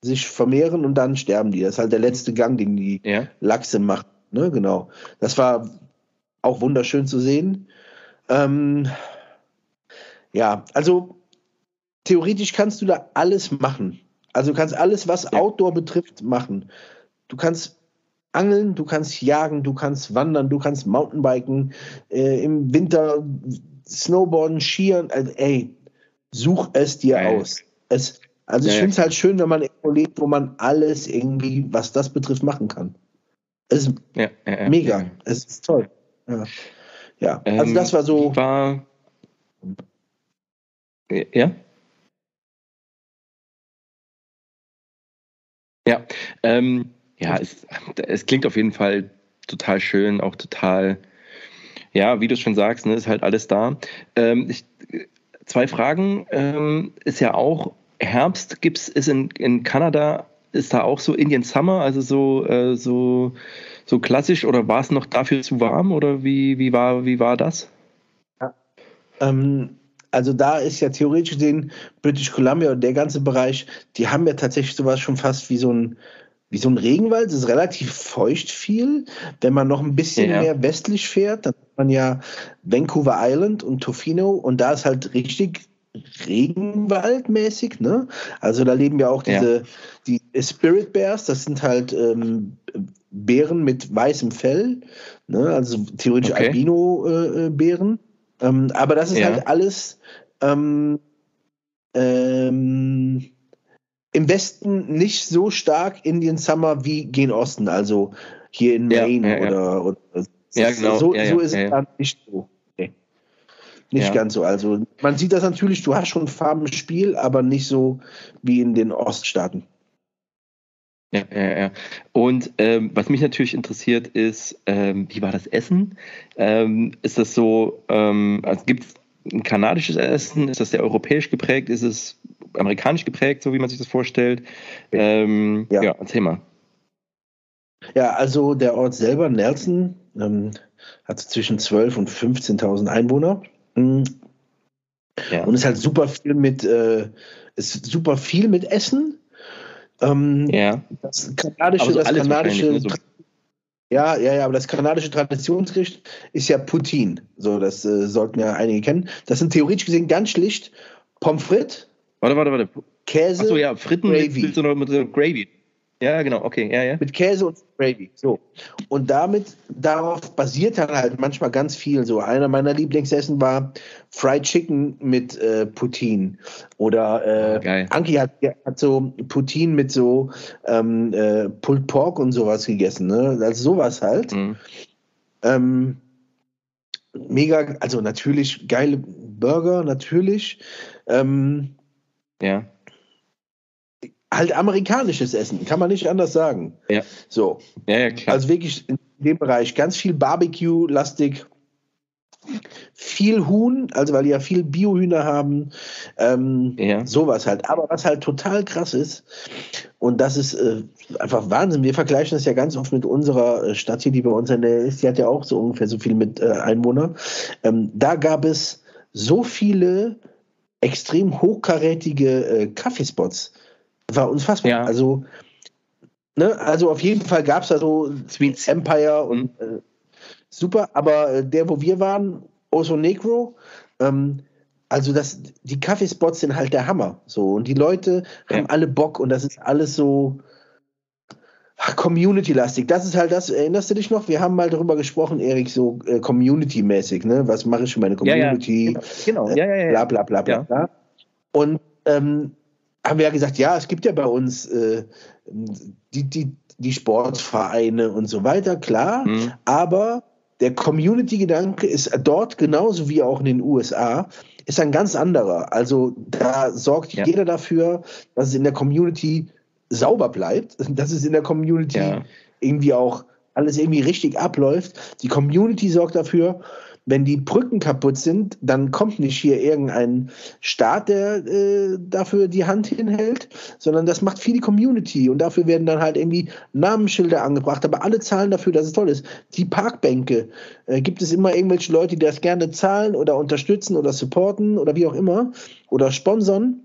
B: sich vermehren und dann sterben die. Das ist halt der letzte Gang, den die ja. Lachse macht. Ne? Genau. Das war auch wunderschön zu sehen. Ähm, ja, also theoretisch kannst du da alles machen. Also du kannst alles, was ja. Outdoor betrifft, machen. Du kannst angeln, du kannst jagen, du kannst wandern, du kannst Mountainbiken, äh, im Winter Snowboarden, Skieren. Also, ey, such es dir Geil. aus. Es, also ich finde es halt schön, wenn man lebt, wo man alles irgendwie, was das betrifft, machen kann. Es ist ja, ja, mega. Ja. Es ist toll. Ja, ja. also ähm, das war so.
A: War, ja? Ja, ähm, ja, es, es klingt auf jeden Fall total schön, auch total, ja, wie du schon sagst, ne, ist halt alles da. Ähm, ich, zwei Fragen ähm, ist ja auch Herbst gibt's ist in, in Kanada ist da auch so Indian Summer, also so äh, so so klassisch oder war es noch dafür zu warm oder wie wie war wie war das?
B: Ja. Ähm, also da ist ja theoretisch gesehen British Columbia und der ganze Bereich, die haben ja tatsächlich sowas schon fast wie so ein wie so ein Regenwald, es ist relativ feucht viel. Wenn man noch ein bisschen ja. mehr westlich fährt, dann hat man ja Vancouver Island und Tofino und da ist halt richtig Regenwaldmäßig, ne? Also da leben ja auch diese ja. die Spirit Bears, das sind halt ähm, Bären mit weißem Fell, ne? Also theoretisch okay. Albino-Bären. Äh, ähm, aber das ist ja. halt alles ähm, ähm, im Westen nicht so stark Indian Summer wie gen Osten, also hier in Maine ja, oder, oder
A: ja, genau.
B: so, so ist es dann nicht so. Nicht ganz so. Also man sieht das natürlich, du hast schon Farben im Spiel, aber nicht so wie in den Oststaaten.
A: Ja, ja, ja. Und ähm, was mich natürlich interessiert ist, ähm, wie war das Essen? Ähm, ist das so, ähm, also gibt es ein kanadisches Essen? Ist das sehr europäisch geprägt? Ist es amerikanisch geprägt, so wie man sich das vorstellt? Ähm, ja. ja, erzähl mal.
B: Ja, also der Ort selber, Nelson, ähm, hat zwischen 12.000 und 15.000 Einwohner. Mhm. Ja. Und ist halt super viel mit, äh, ist super viel mit Essen. Ähm, ja. Das kanadische, so das kanadische ne? so. ja, ja, ja, aber das kanadische Traditionsgericht ist ja Poutine. So, das äh, sollten ja einige kennen. Das sind theoretisch gesehen ganz schlicht Pommes frites.
A: Warte, warte, warte.
B: Käse.
A: Achso, ja, Fritten Gravy. Mit, mit, so, mit so Gravy. Ja, genau, okay, ja, ja.
B: Mit Käse und Gravy. So. Und damit, darauf basiert dann halt manchmal ganz viel. So, einer meiner Lieblingsessen war Fried Chicken mit äh, Poutine. Oder äh,
A: Geil.
B: Anki hat, hat so Poutine mit so ähm, äh, Pulled Pork und sowas gegessen. Ne? Also sowas halt.
A: Mhm.
B: Ähm, mega, also natürlich geile Burger, natürlich. Ähm,
A: Ja.
B: Halt amerikanisches Essen, kann man nicht anders sagen.
A: Ja.
B: So.
A: Ja, ja, klar.
B: Also wirklich in dem Bereich ganz viel Barbecue-lastig, viel Huhn, also weil die ja viel Biohühner haben, ähm,
A: Ja.
B: sowas halt. Aber was halt total krass ist, und das ist äh, einfach Wahnsinn, wir vergleichen das ja ganz oft mit unserer äh, Stadt hier, die bei uns in der ist, die hat ja auch so ungefähr so viel mit äh, Einwohnern. Ähm, da gab es so viele extrem hochkarätige äh, Kaffeespots. War unfassbar.
A: Ja.
B: Also, ne, also auf jeden Fall gab es da so
A: Sweet
B: Empire und äh, super, aber äh, der, wo wir waren, Oso Negro, ähm, also das, die Kaffeespots sind halt der Hammer. So, und die Leute haben
A: Ja.
B: alle Bock und das ist alles so Community-lastig. Das ist halt das, erinnerst du dich noch? Wir haben mal darüber gesprochen, Erik, so äh, Community-mäßig, ne? Was mache ich für meine
A: ja, ja.
B: Community?
A: Genau, genau. Ja, ja, ja.
B: bla bla bla bla.
A: Ja.
B: bla. Und ähm, haben wir ja gesagt, ja, es gibt ja bei uns äh, die, die, die Sportvereine und so weiter, klar,
A: Mhm.
B: aber der Community-Gedanke ist dort genauso wie auch in den USA, ist ein ganz anderer. Also da sorgt
A: Ja.
B: jeder dafür, dass es in der Community sauber bleibt, dass es in der Community
A: Ja.
B: irgendwie auch alles irgendwie richtig abläuft. Die Community sorgt dafür, wenn die Brücken kaputt sind, dann kommt nicht hier irgendein Staat, der äh, dafür die Hand hinhält, sondern das macht viel die Community und dafür werden dann halt irgendwie Namensschilder angebracht, aber alle zahlen dafür, dass es toll ist. Die Parkbänke, äh, gibt es immer irgendwelche Leute, die das gerne zahlen oder unterstützen oder supporten oder wie auch immer oder sponsern.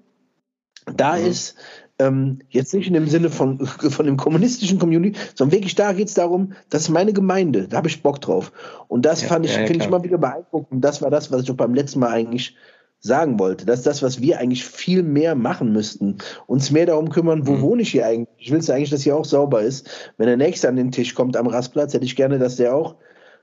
B: Da
A: Mhm.
B: ist ähm, jetzt nicht in dem Sinne von, von dem kommunistischen Community, sondern wirklich da geht es darum, das ist meine Gemeinde, da habe ich Bock drauf. Und das
A: Ja,
B: fand ich,
A: ja,
B: finde ich mal wieder beeindruckend. Das war das, was ich auch beim letzten Mal eigentlich sagen wollte. Das ist das, was wir eigentlich viel mehr machen müssten. Uns mehr darum kümmern, wo
A: Mhm.
B: wohne ich hier eigentlich? Ich will es eigentlich, dass hier auch sauber ist. Wenn der Nächste an den Tisch kommt am Rastplatz, hätte ich gerne, dass der auch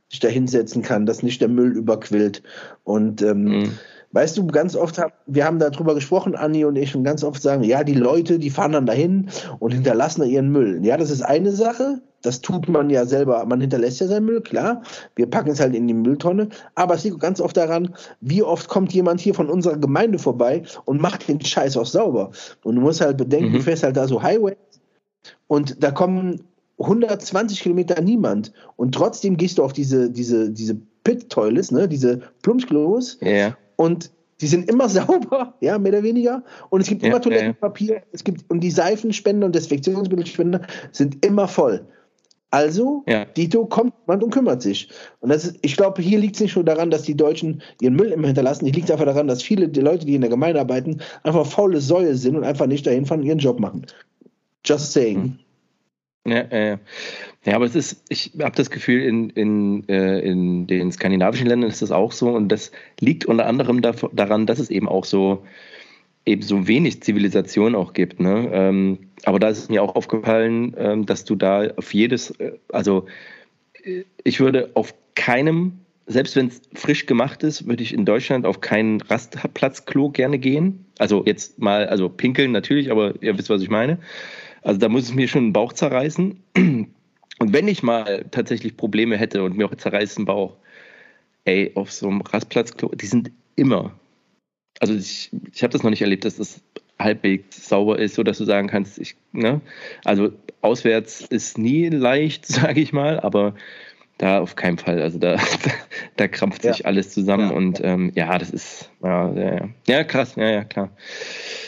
B: sich da hinsetzen kann, dass nicht der Müll überquillt. Und ähm,
A: Mhm.
B: Weißt du, ganz oft, hab, wir haben darüber gesprochen, Anni und ich, und ganz oft sagen, ja, die Leute, die fahren dann dahin und hinterlassen da ihren Müll. Ja, das ist eine Sache, das tut man ja selber, man hinterlässt ja seinen Müll, klar. Wir packen es halt in die Mülltonne, aber es liegt ganz oft daran, wie oft kommt jemand hier von unserer Gemeinde vorbei und macht den Scheiß auch sauber. Und du musst halt bedenken,
A: Mhm.
B: du fährst halt da so Highway und da kommen 120 Kilometer niemand und trotzdem gehst du auf diese, diese, diese Pit-Toilets, ne, diese Plumpsklos
A: ja.
B: Und die sind immer sauber, ja, mehr oder weniger. Und es gibt
A: Ja,
B: immer
A: ja,
B: Toilettenpapier, es gibt und die Seifenspender und Desinfektionsmittelspender sind immer voll. Also,
A: Ja.
B: Dito kommt jemand und kümmert sich. Und das ist, ich glaube, hier liegt es nicht nur daran, dass die Deutschen ihren Müll immer hinterlassen. Hier liegt es einfach daran, dass viele der Leute, die in der Gemeinde arbeiten, einfach faule Säue sind und einfach nicht dahin fahren und ihren Job machen. Just saying.
A: Ja, äh, ja, aber es ist, ich habe das Gefühl, in, in, äh, in den skandinavischen Ländern ist das auch so und das liegt unter anderem daran, dass es eben auch so eben so wenig Zivilisation auch gibt. Ne? Ähm, aber da ist mir auch aufgefallen, ähm, dass du da auf jedes, äh, also äh, ich würde auf keinem, selbst wenn es frisch gemacht ist, würde ich in Deutschland auf keinen Rastplatzklo gerne gehen. Also jetzt mal, also pinkeln natürlich, aber ihr wisst, was ich meine. Also da muss es mir schon den Bauch zerreißen. Und wenn ich mal tatsächlich Probleme hätte und mir auch zerreißt den Bauch, ey, auf so einem Rastplatzklo, die sind immer. Also ich, ich habe das noch nicht erlebt, dass das halbwegs sauber ist, so dass du sagen kannst, ich, ne? Also auswärts ist nie leicht, sage ich mal, aber da auf keinen Fall. Also da, da krampft sich
B: Ja.
A: alles zusammen
B: Ja.
A: und ähm, ja, das ist ja, ja, ja. krass, ja, ja, klar.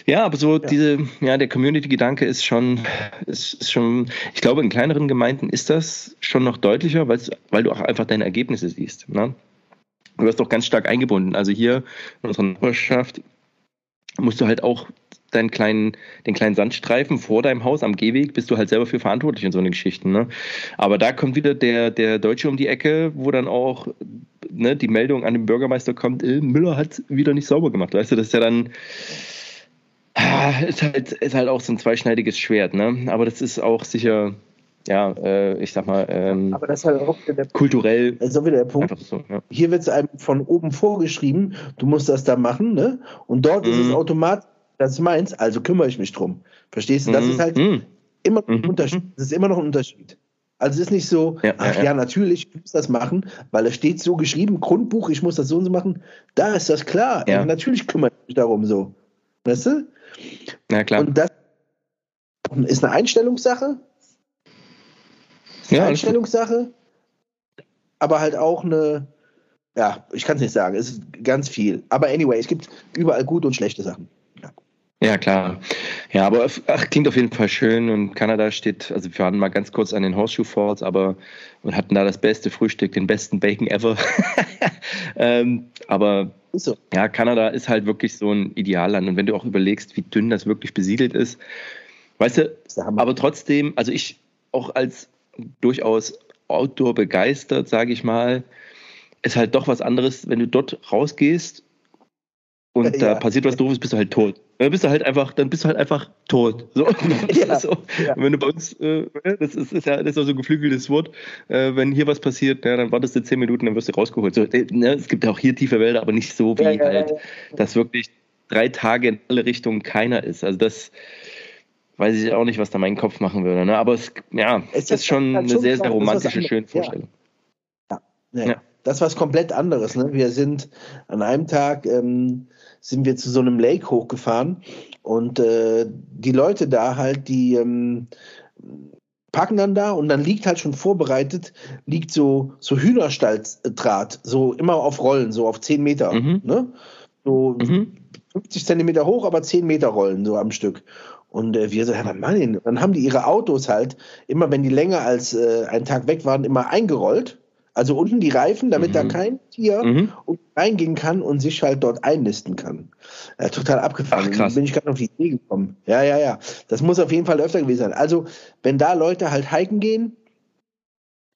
A: Ja, aber so diese, ja, der Community-Gedanke ist schon, ist, ist schon, ich glaube, in kleineren Gemeinden ist das schon noch deutlicher, weil du auch einfach deine Ergebnisse siehst. Ne? Du wirst doch ganz stark eingebunden. Also hier in unserer Nachbarschaft musst du halt auch deinen kleinen, den kleinen Sandstreifen vor deinem Haus am Gehweg bist du halt selber für verantwortlich in so eine Geschichten. Ne? Aber da kommt wieder der, der Deutsche um die Ecke, wo dann auch ne, die Meldung an den Bürgermeister kommt, äh, Müller hat wieder nicht sauber gemacht. Weißt du, das ist ja dann, Ah, ist halt, ist halt auch so ein zweischneidiges Schwert, ne? Aber das ist auch sicher, ja, äh, ich sag mal, ähm,
B: Aber das ist halt auch der,
A: kulturell.
B: das ist auch wieder der Punkt.
A: So, ja.
B: Hier wird es einem von oben vorgeschrieben, du musst das da machen, ne? Und dort ist es
A: Mhm.
B: automatisch, das ist meins, also kümmere ich mich drum. Verstehst du? Das
A: Mhm.
B: ist halt
A: Mhm.
B: immer noch ein
A: Mhm.
B: Unterschied. Das ist immer noch ein Unterschied. Also es ist nicht so,
A: Ja,
B: ach
A: ja,
B: ja, natürlich, ich muss das machen, weil es steht so geschrieben, Grundbuch, ich muss das so und so machen. Da ist das klar.
A: Ja.
B: Natürlich kümmere ich mich darum so. Weißt du?
A: Ja, klar.
B: Und das ist eine Einstellungssache. Ist eine
A: Ja.
B: Einstellungssache. Aber halt auch eine, ja, ich kann es nicht sagen, es ist ganz viel. Aber anyway, es gibt überall gute und schlechte Sachen.
A: Ja, klar. Ja, aber ach, klingt auf jeden Fall schön und Kanada steht, also wir waren mal ganz kurz an den Horseshoe Falls, aber und hatten da das beste Frühstück, den besten Bacon ever. ähm, aber
B: so.
A: ja, Kanada ist halt wirklich so ein Idealland und wenn du auch überlegst, wie dünn das wirklich besiedelt ist, weißt du, aber trotzdem, also ich auch als durchaus Outdoor begeistert, sage ich mal, ist halt doch was anderes, wenn du dort rausgehst und
B: Ja.
A: da passiert was Doofes, bist du halt tot. Dann bist du halt einfach, dann bist du halt einfach tot. So, das
B: Ja.
A: ist so.
B: Ja.
A: Wenn du bei uns, äh, das ist, ist ja das ist auch so ein geflügeltes Wort, äh, wenn hier was passiert, ja, dann wartest du zehn Minuten, dann wirst du rausgeholt. So, äh, ne, es gibt ja auch hier tiefe Wälder, aber nicht so wie halt, dass wirklich drei Tage in alle Richtungen keiner ist. Also das weiß ich auch nicht, was da mein Kopf machen würde. Ne? Aber es, ja,
B: Es
A: ist schon
B: halt
A: eine sehr, sehr romantische, schöne. Vorstellung.
B: Ja.
A: Ja.
B: Das ist was komplett anderes. Ne? Wir sind an einem Tag ähm, sind wir zu so einem Lake hochgefahren und äh, die Leute da halt, die ähm, parken dann da und dann liegt halt schon vorbereitet, liegt so, so Hühnerstalldraht, so immer auf Rollen, so auf 10 Meter.
A: Mhm.
B: Ne? So
A: Mhm.
B: 50 Zentimeter hoch, aber 10 Meter Rollen so am Stück. Und äh, wir so, ja, Mann, denn? dann haben die ihre Autos halt immer, wenn die länger als äh, einen Tag weg waren, immer eingerollt. Also unten die Reifen, damit
A: Mhm.
B: da kein Tier
A: Mhm.
B: reingehen kann und sich halt dort einnisten kann. Ja, total abgefahren.
A: Ach, krass.
B: Bin ich gerade auf die Idee gekommen. Ja, ja, ja. Das muss auf jeden Fall öfter gewesen sein. Also, wenn da Leute halt hiken gehen,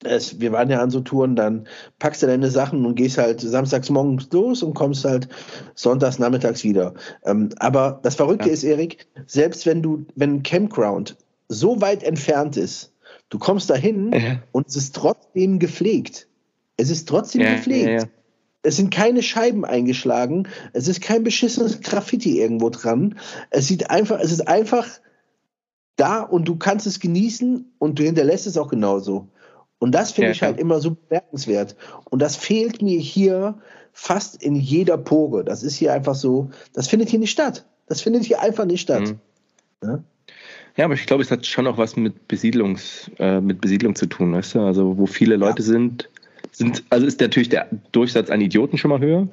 B: es, wir waren ja an so Touren, dann packst du deine Sachen und gehst halt samstags morgens los und kommst halt sonntags nachmittags wieder. Ähm, aber das Verrückte
A: Ja.
B: ist, Erik, selbst wenn du, wenn ein Campground so weit entfernt ist, du kommst dahin
A: Ja.
B: und es ist trotzdem gepflegt. Es ist trotzdem
A: Ja,
B: gepflegt.
A: ja.
B: Es sind keine Scheiben eingeschlagen. Es ist kein beschissenes Graffiti irgendwo dran. Es sieht einfach, es ist einfach da und du kannst es genießen und du hinterlässt es auch genauso. Und das finde ich halt immer so bemerkenswert. Und das fehlt mir hier fast in jeder Pore. Das ist hier einfach so, das findet hier nicht statt. Das findet hier einfach nicht statt.
A: Mhm.
B: Ja?
A: Ja, aber ich glaube, es hat schon auch was mit Besiedlungs, äh, mit Besiedlung zu tun, weißt du? Also wo viele Leute sind, sind, also ist natürlich der Durchsatz an Idioten schon mal höher.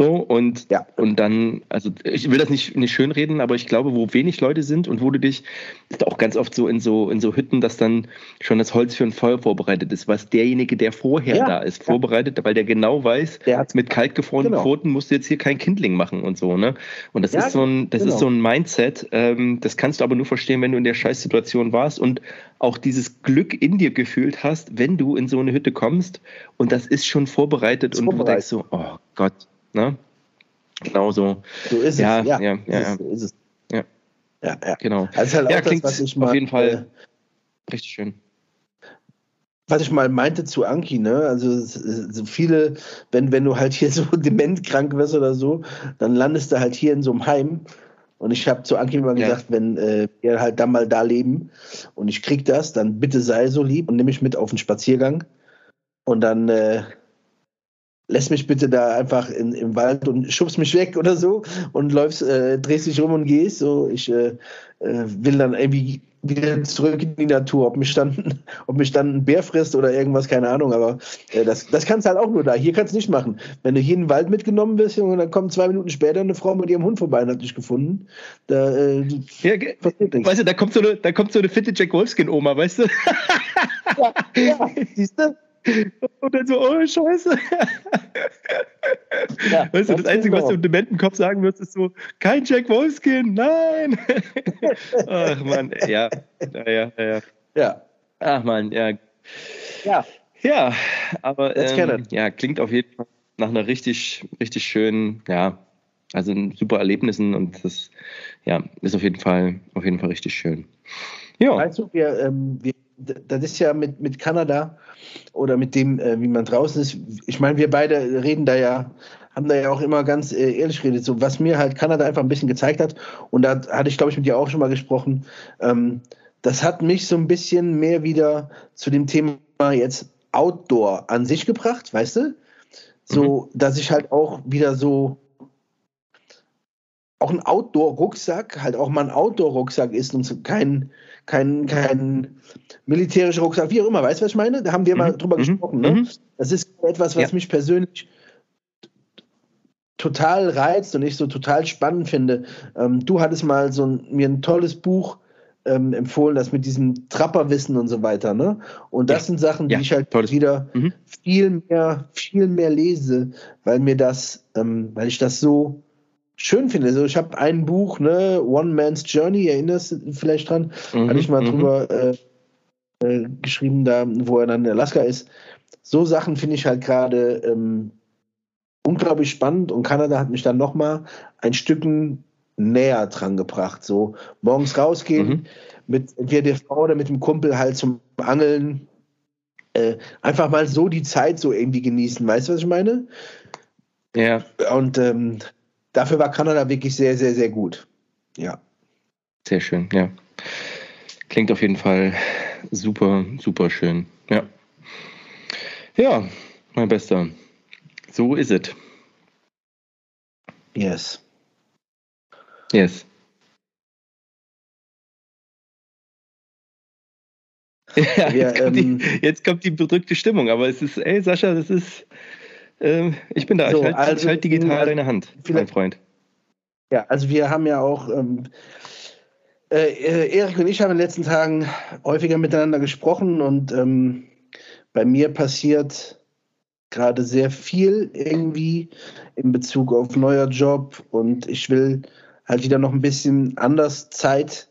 A: So, und,
B: Ja.
A: und dann, also ich will das nicht, nicht schönreden, aber ich glaube, wo wenig Leute sind und wo du dich, ist auch ganz oft so in so, in so Hütten, dass dann schon das Holz für ein Feuer vorbereitet ist, was derjenige, der vorher
B: Ja,
A: da ist,
B: ja.
A: vorbereitet, weil der genau weiß,
B: Der
A: mit kaltgefrorenen
B: Genau.
A: Pfoten musst du jetzt hier kein Kindling machen und so, ne? Und das
B: Ja,
A: ist so ein, das
B: genau.
A: ist so ein Mindset, ähm, das kannst du aber nur verstehen, wenn du in der Scheißsituation warst und auch dieses Glück in dir gefühlt hast, wenn du in so eine Hütte kommst und das ist schon vorbereitet
B: Ist
A: und du
B: vorbereitet.
A: denkst so, oh Gott, ne? Genau so,
B: So ist
A: Ja,
B: es. Ja,
A: ja, ja, ja.
B: so ist es.
A: Ja.
B: Ja, ja.
A: genau.
B: Das ist halt
A: Ja,
B: das,
A: klingt
B: was ich
A: auf
B: mal,
A: jeden Fall-
B: äh,
A: Richtig schön.
B: was ich mal meinte zu Anki, ne? Also so viele, wenn, wenn du halt hier so dementkrank wirst oder so, dann landest du halt hier in so einem Heim. Und ich habe zu Anki immer
A: Ja.
B: gesagt, wenn äh, wir halt dann mal da leben und ich krieg das, dann bitte sei so lieb und nimm mich mit auf den Spaziergang. Und dann äh, lässt mich bitte da einfach in, im Wald und schubst mich weg oder so und läufst, äh, drehst dich rum und gehst. So, ich äh, äh, will dann irgendwie wieder zurück in die Natur. Ob mich dann, ob mich dann ein Bär frisst oder irgendwas, keine Ahnung. Aber äh, das, das kannst du halt auch nur da. Hier kannst du nicht machen. Wenn du hier in den Wald mitgenommen wirst und dann kommt zwei Minuten später eine Frau mit ihrem Hund vorbei und hat dich gefunden, da äh,
A: Ja,
B: passiert nichts.
A: weißt du, da kommt so eine, da kommt so eine fitte Jack Wolfskin-Oma, weißt du?
B: Ja, siehst du?
A: Und dann so, oh Scheiße.
B: Ja,
A: Weißt du, das Einzige, was du im dementen Kopf sagen wirst, ist so, kein Jack Wolfskin, nein. Ach man, ja, ja, ja, ja.
B: Ja,
A: Ach man, ja.
B: ja.
A: Ja, aber ähm, ja, klingt auf jeden Fall nach einer richtig, richtig schönen, ja, also super Erlebnissen und das ja, ist auf jeden Fall, auf jeden Fall richtig schön. Ja.
B: Weißt du, wir, ähm, wir, das ist ja mit, mit Kanada oder mit dem, äh, wie man draußen ist. Ich meine, wir beide reden da ja, haben da ja auch immer ganz äh, ehrlich geredet, so was mir halt Kanada einfach ein bisschen gezeigt hat. Und da hatte ich, glaube ich, mit dir auch schon mal gesprochen. Ähm, das hat mich so ein bisschen mehr wieder zu dem Thema jetzt Outdoor an sich gebracht, weißt du? So, mhm. dass ich halt auch wieder so auch ein Outdoor-Rucksack halt auch mal ein Outdoor-Rucksack ist und kein, kein, kein militärischer Rucksack, wie auch immer, weißt du, was ich meine? Da haben wir mhm. mal drüber mhm. gesprochen. Ne? Mhm. Das ist etwas, was ja. mich persönlich total reizt und ich so total spannend finde. Ähm, du hattest mal so ein, mir ein tolles Buch ähm, empfohlen, das mit diesem Trapperwissen und so weiter. Ne? Und das ja. sind Sachen, die ja, ich halt wieder mhm. viel mehr, viel mehr lese, weil mir das, ähm, weil ich das so schön finde. Also ich habe ein Buch, ne, One Man's Journey, erinnerst du vielleicht dran? Mhm, Hatte ich mal mhm. drüber äh, äh, geschrieben, da, wo er dann in Alaska ist. So Sachen finde ich halt gerade ähm, unglaublich spannend und Kanada hat mich dann nochmal ein Stücken näher dran gebracht. So morgens rausgehen, mhm. mit entweder der Frau oder mit dem Kumpel halt zum Angeln. Äh, einfach mal so die Zeit so irgendwie genießen. Weißt du, was ich meine? Ja. Und ähm, dafür war Kanada wirklich sehr, sehr, sehr gut. Ja.
A: Sehr schön, ja. Klingt auf jeden Fall super, super schön. Ja. Ja, mein Bester. So ist es.
B: Yes.
A: Yes. Ja, jetzt, kommt ähm, die, jetzt, kommt die, bedrückte Stimmung, aber es ist, ey Sascha, das ist, ähm, ich bin da, so, ich halte also, halt digital also, deine Hand, mein Freund.
B: Ja, also wir haben ja auch, ähm, äh, äh, Erik und ich haben in den letzten Tagen häufiger miteinander gesprochen und ähm, bei mir passiert gerade sehr viel irgendwie in Bezug auf neuer Job und ich will halt wieder noch ein bisschen anders Zeit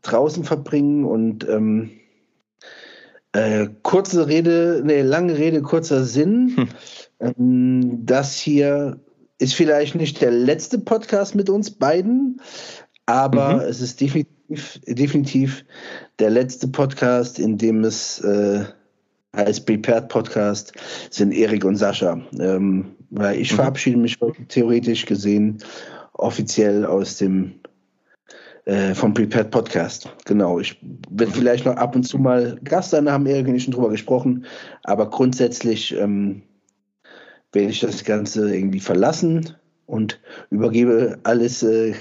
B: draußen verbringen und ähm, äh, kurze Rede, nee, lange Rede, kurzer Sinn. Hm. Ähm, das hier ist vielleicht nicht der letzte Podcast mit uns beiden, aber mhm. es ist definitiv, definitiv der letzte Podcast, in dem es äh, als Prepared Podcast sind Erik und Sascha. Ähm, weil ich mhm. verabschiede mich theoretisch gesehen offiziell aus dem äh, vom Prepared Podcast. Genau. Ich werde vielleicht noch ab und zu mal Gast sein, haben Erik und ich schon drüber gesprochen, aber grundsätzlich ähm, werde ich das Ganze irgendwie verlassen und übergebe alles äh,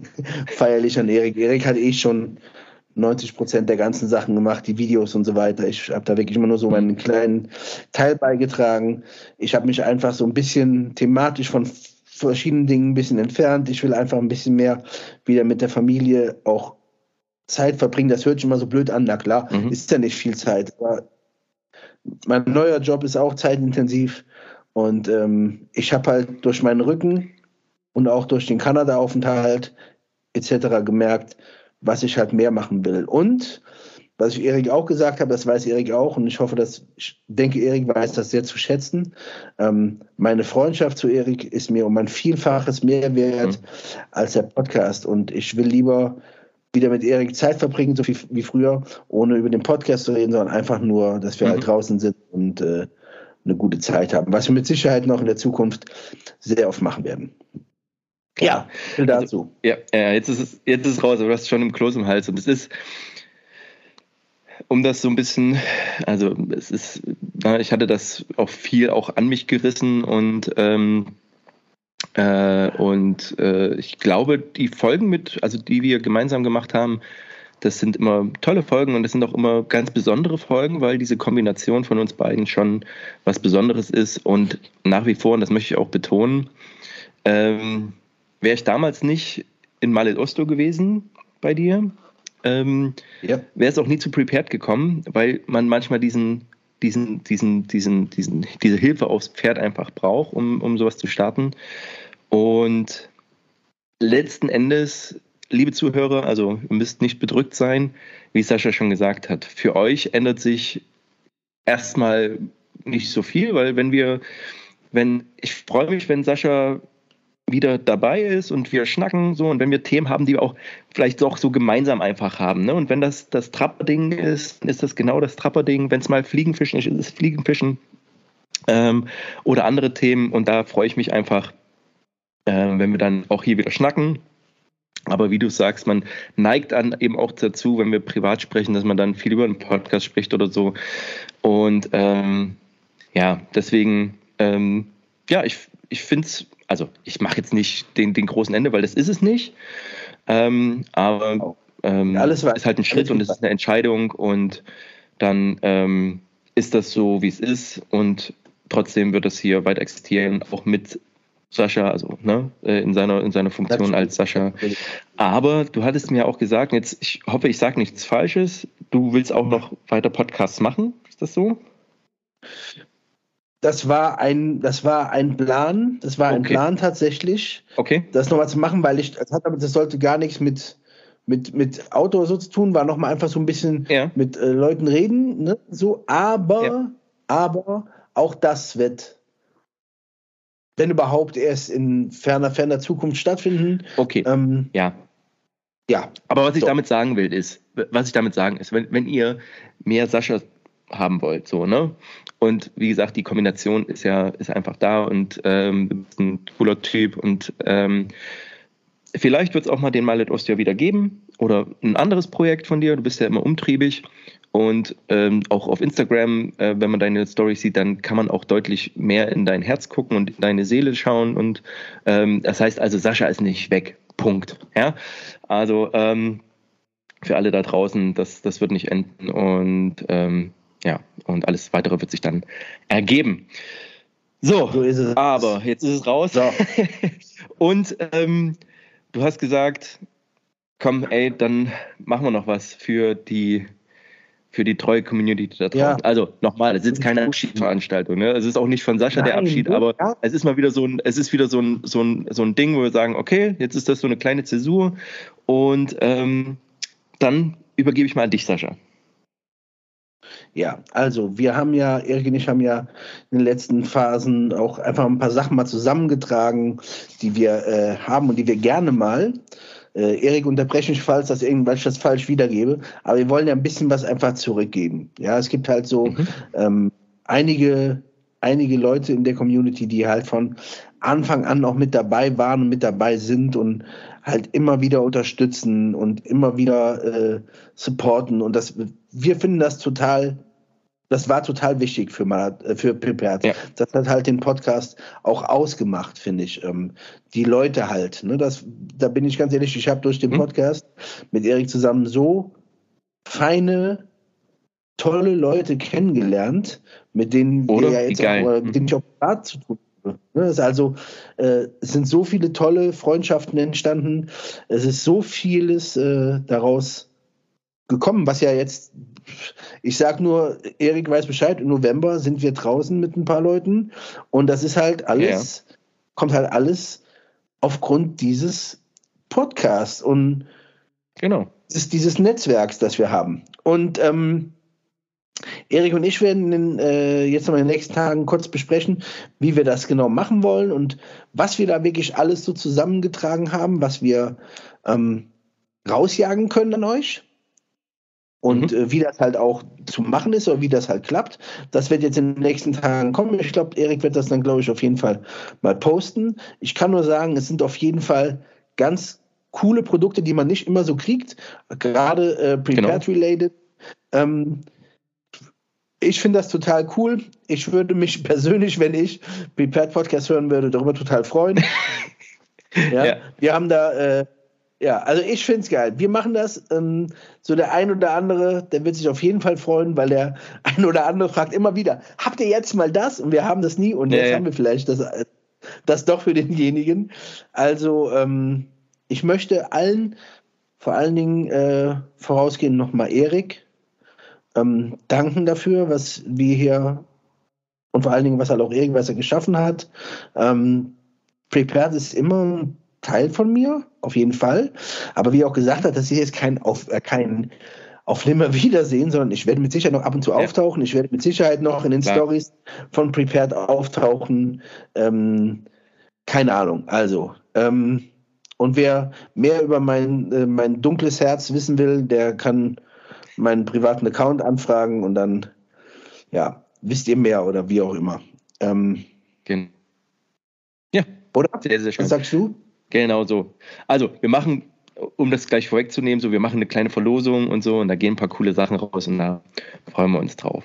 B: feierlich an Erik. Erik hat eh schon 90 Prozent der ganzen Sachen gemacht, die Videos und so weiter. Ich habe da wirklich immer nur so meinen kleinen Teil beigetragen. Ich habe mich einfach so ein bisschen thematisch von verschiedenen Dingen ein bisschen entfernt. Ich will einfach ein bisschen mehr wieder mit der Familie auch Zeit verbringen. Das hört sich immer so blöd an. Na klar, mhm. ist ja nicht viel Zeit. Aber mein neuer Job ist auch zeitintensiv. Und ähm, ich habe halt durch meinen Rücken und auch durch den Kanada-Aufenthalt etc. gemerkt, was ich halt mehr machen will. Und was ich Erik auch gesagt habe, das weiß Erik auch und ich hoffe, dass ich denke, Erik weiß das sehr zu schätzen. Ähm, meine Freundschaft zu Erik ist mir um ein Vielfaches mehr wert mhm. als der Podcast und ich will lieber wieder mit Erik Zeit verbringen, so wie, wie früher, ohne über den Podcast zu reden, sondern einfach nur, dass wir halt mhm. halt draußen sind und äh, eine gute Zeit haben, was wir mit Sicherheit noch in der Zukunft sehr oft machen werden.
A: Ja, viel dazu. Also, ja, ja, jetzt ist es, jetzt ist es raus, aber du hast schon im Kloß im Hals und es ist, um das so ein bisschen, also es ist, ich hatte das auch viel auch an mich gerissen und ähm, äh, und äh, ich glaube, die Folgen mit, also die wir gemeinsam gemacht haben, das sind immer tolle Folgen und das sind auch immer ganz besondere Folgen, weil diese Kombination von uns beiden schon was Besonderes ist und nach wie vor, und das möchte ich auch betonen, ähm, wäre ich damals nicht in Malet Osto gewesen bei dir, ähm, ja. wäre es auch nie zu Prepared gekommen, weil man manchmal diesen, diesen, diesen, diesen, diesen, diese Hilfe aufs Pferd einfach braucht, um, um sowas zu starten. Und letzten Endes, liebe Zuhörer, also ihr müsst nicht bedrückt sein, wie Sascha schon gesagt hat. Für euch ändert sich erstmal nicht so viel, weil wenn wir, wenn, ich freue mich, wenn Sascha wieder dabei ist und wir schnacken so und wenn wir Themen haben, die wir auch vielleicht auch so gemeinsam einfach haben. Ne? Und wenn das das Trapperding ist, ist das genau das Trapperding. Wenn es mal Fliegenfischen ist, ist es Fliegenfischen ähm, oder andere Themen. Und da freue ich mich einfach, äh, wenn wir dann auch hier wieder schnacken. Aber wie du sagst, man neigt an eben auch dazu, wenn wir privat sprechen, dass man dann viel über einen Podcast spricht oder so. Und ähm, ja, deswegen, ähm, ja, ich, ich finde es, also ich mache jetzt nicht den, den großen Ende, weil das ist es nicht. Ähm, aber ähm, alles war, ist halt ein Schritt und es ist eine Entscheidung und dann ähm, ist das so, wie es ist und trotzdem wird es hier weiter existieren, auch mit Sascha, also ne, äh, in seiner, in seiner Funktion als Sascha. Aber du hattest mir auch gesagt, jetzt, ich hoffe, ich sage nichts Falsches, du willst auch noch weiter Podcasts machen, ist das so?
B: Das war ein, das war ein Plan, das war ein okay. Plan tatsächlich,
A: okay.
B: das nochmal zu machen, weil ich, das, hat, das sollte gar nichts mit, mit, mit Auto so zu tun, war nochmal einfach so ein bisschen ja. mit äh, Leuten reden, ne? so, aber, ja. aber auch das wird, wenn überhaupt, erst in ferner, ferner Zukunft stattfinden.
A: Okay. Ähm, ja. Ja. Aber was ich so. damit sagen will, ist, was ich damit sagen ist, wenn, wenn ihr mehr Sascha haben wollt, so, ne? Und wie gesagt, die Kombination ist ja, ist einfach da und ähm, du bist ein cooler Typ und ähm, vielleicht wird es auch mal den Mallet Ostia wieder geben oder ein anderes Projekt von dir. Du bist ja immer umtriebig und ähm, auch auf Instagram, äh, wenn man deine Story sieht, dann kann man auch deutlich mehr in dein Herz gucken und in deine Seele schauen. Und ähm, das heißt also, Sascha ist nicht weg. Punkt. Ja, also ähm, für alle da draußen, das, das wird nicht enden. Und ähm, ja, und alles weitere wird sich dann ergeben. So, so aber jetzt ist es raus. So. und ähm, du hast gesagt, komm, ey, dann machen wir noch was für die für die treue Community da draußen. Ja. Also nochmal, es ist keine Abschiedsveranstaltung. Ne? Es ist auch nicht von Sascha Nein, der Abschied, aber ja. es ist mal wieder so ein, es ist wieder so ein, so ein, so ein Ding, wo wir sagen, okay, jetzt ist das so eine kleine Zäsur und ähm, dann übergebe ich mal an dich, Sascha.
B: Ja, also wir haben ja, Erik und ich haben ja in den letzten Phasen auch einfach ein paar Sachen mal zusammengetragen, die wir äh, haben und die wir gerne mal äh, Erik, unterbreche mich, falls, das irgendwas das falsch wiedergebe. Aber wir wollen ja ein bisschen was einfach zurückgeben. Ja, es gibt halt so mhm. ähm, einige, einige Leute in der Community, die halt von Anfang an auch mit dabei waren und mit dabei sind und halt immer wieder unterstützen und immer wieder äh, supporten. Und das, wir finden das total das war total wichtig für, äh, für Prepared. Ja. Das hat halt den Podcast auch ausgemacht, finde ich. Ähm, die Leute halt. Ne, das, da bin ich ganz ehrlich, ich habe durch den mhm. Podcast mit Erik zusammen so feine, tolle Leute kennengelernt, mit denen
A: Oder?
B: wir ja jetzt auch, mit denen ich auch privat zu tun habe. Ne, es, also, äh, es sind so viele tolle Freundschaften entstanden. Es ist so vieles äh, daraus gekommen, was ja jetzt ich sag nur, Erik weiß Bescheid, im November sind wir draußen mit ein paar Leuten und das ist halt alles, ja. kommt halt alles aufgrund dieses Podcasts und
A: genau.
B: ist dieses Netzwerks, das wir haben. Und ähm, Erik und ich werden in, äh, jetzt noch in den nächsten Tagen kurz besprechen, wie wir das genau machen wollen und was wir da wirklich alles so zusammengetragen haben, was wir ähm, rausjagen können an euch. Und mhm. äh, wie das halt auch zu machen ist oder wie das halt klappt, das wird jetzt in den nächsten Tagen kommen. Ich glaube, Erik wird das dann, glaube ich, auf jeden Fall mal posten. Ich kann nur sagen, es sind auf jeden Fall ganz coole Produkte, die man nicht immer so kriegt, gerade äh, Prepared-related. Genau. Ähm, ich finde das total cool. Ich würde mich persönlich, wenn ich Prepared Podcast hören würde, darüber total freuen. ja, ja, Wir haben da äh, ja, also ich finde es geil. Wir machen das. Ähm, so der ein oder andere, der wird sich auf jeden Fall freuen, weil der ein oder andere fragt immer wieder, habt ihr jetzt mal das? Und wir haben das nie und ja, jetzt haben wir vielleicht das, das doch für denjenigen. Also ähm, ich möchte allen, vor allen Dingen äh, vorausgehend nochmal Erik, ähm, danken dafür, was wir hier und vor allen Dingen, was halt auch Erik, was er geschaffen hat. Ähm, Prepared ist immer Teil von mir, auf jeden Fall. Aber wie er auch gesagt hat, das ist jetzt kein auf, äh, kein auf nimmer Wiedersehen, sondern ich werde mit Sicherheit noch ab und zu ja. auftauchen. Ich werde mit Sicherheit noch in den Stories von Prepared auftauchen. Ähm, keine Ahnung. Also, ähm, und wer mehr über mein, äh, mein dunkles Herz wissen will, der kann meinen privaten Account anfragen und dann, ja, wisst ihr mehr oder wie auch immer. Ähm,
A: genau. Ja.
B: Oder? Sehr, sehr schön. Was sagst du?
A: Genau so. Also, wir machen um das gleich vorwegzunehmen, so wir machen eine kleine Verlosung und so und da gehen ein paar coole Sachen raus und da freuen wir uns drauf.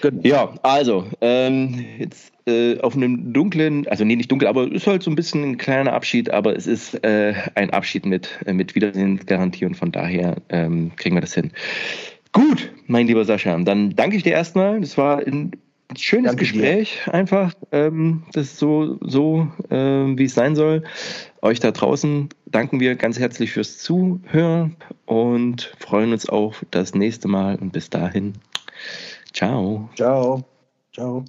A: Genau. Ja, also ähm, jetzt äh, auf einem dunklen, also nee, nicht dunkel, aber es ist halt so ein bisschen ein kleiner Abschied, aber es ist äh, ein Abschied mit, äh, mit Wiedersehensgarantie und von daher ähm, kriegen wir das hin. Gut, mein lieber Sascha, dann danke ich dir erstmal. Das war ein schönes Danke Gespräch, dir. einfach. Ähm, das ist so, so ähm, wie es sein soll. Euch da draußen danken wir ganz herzlich fürs Zuhören und freuen uns auf das nächste Mal. Und bis dahin, ciao.
B: Ciao. Ciao.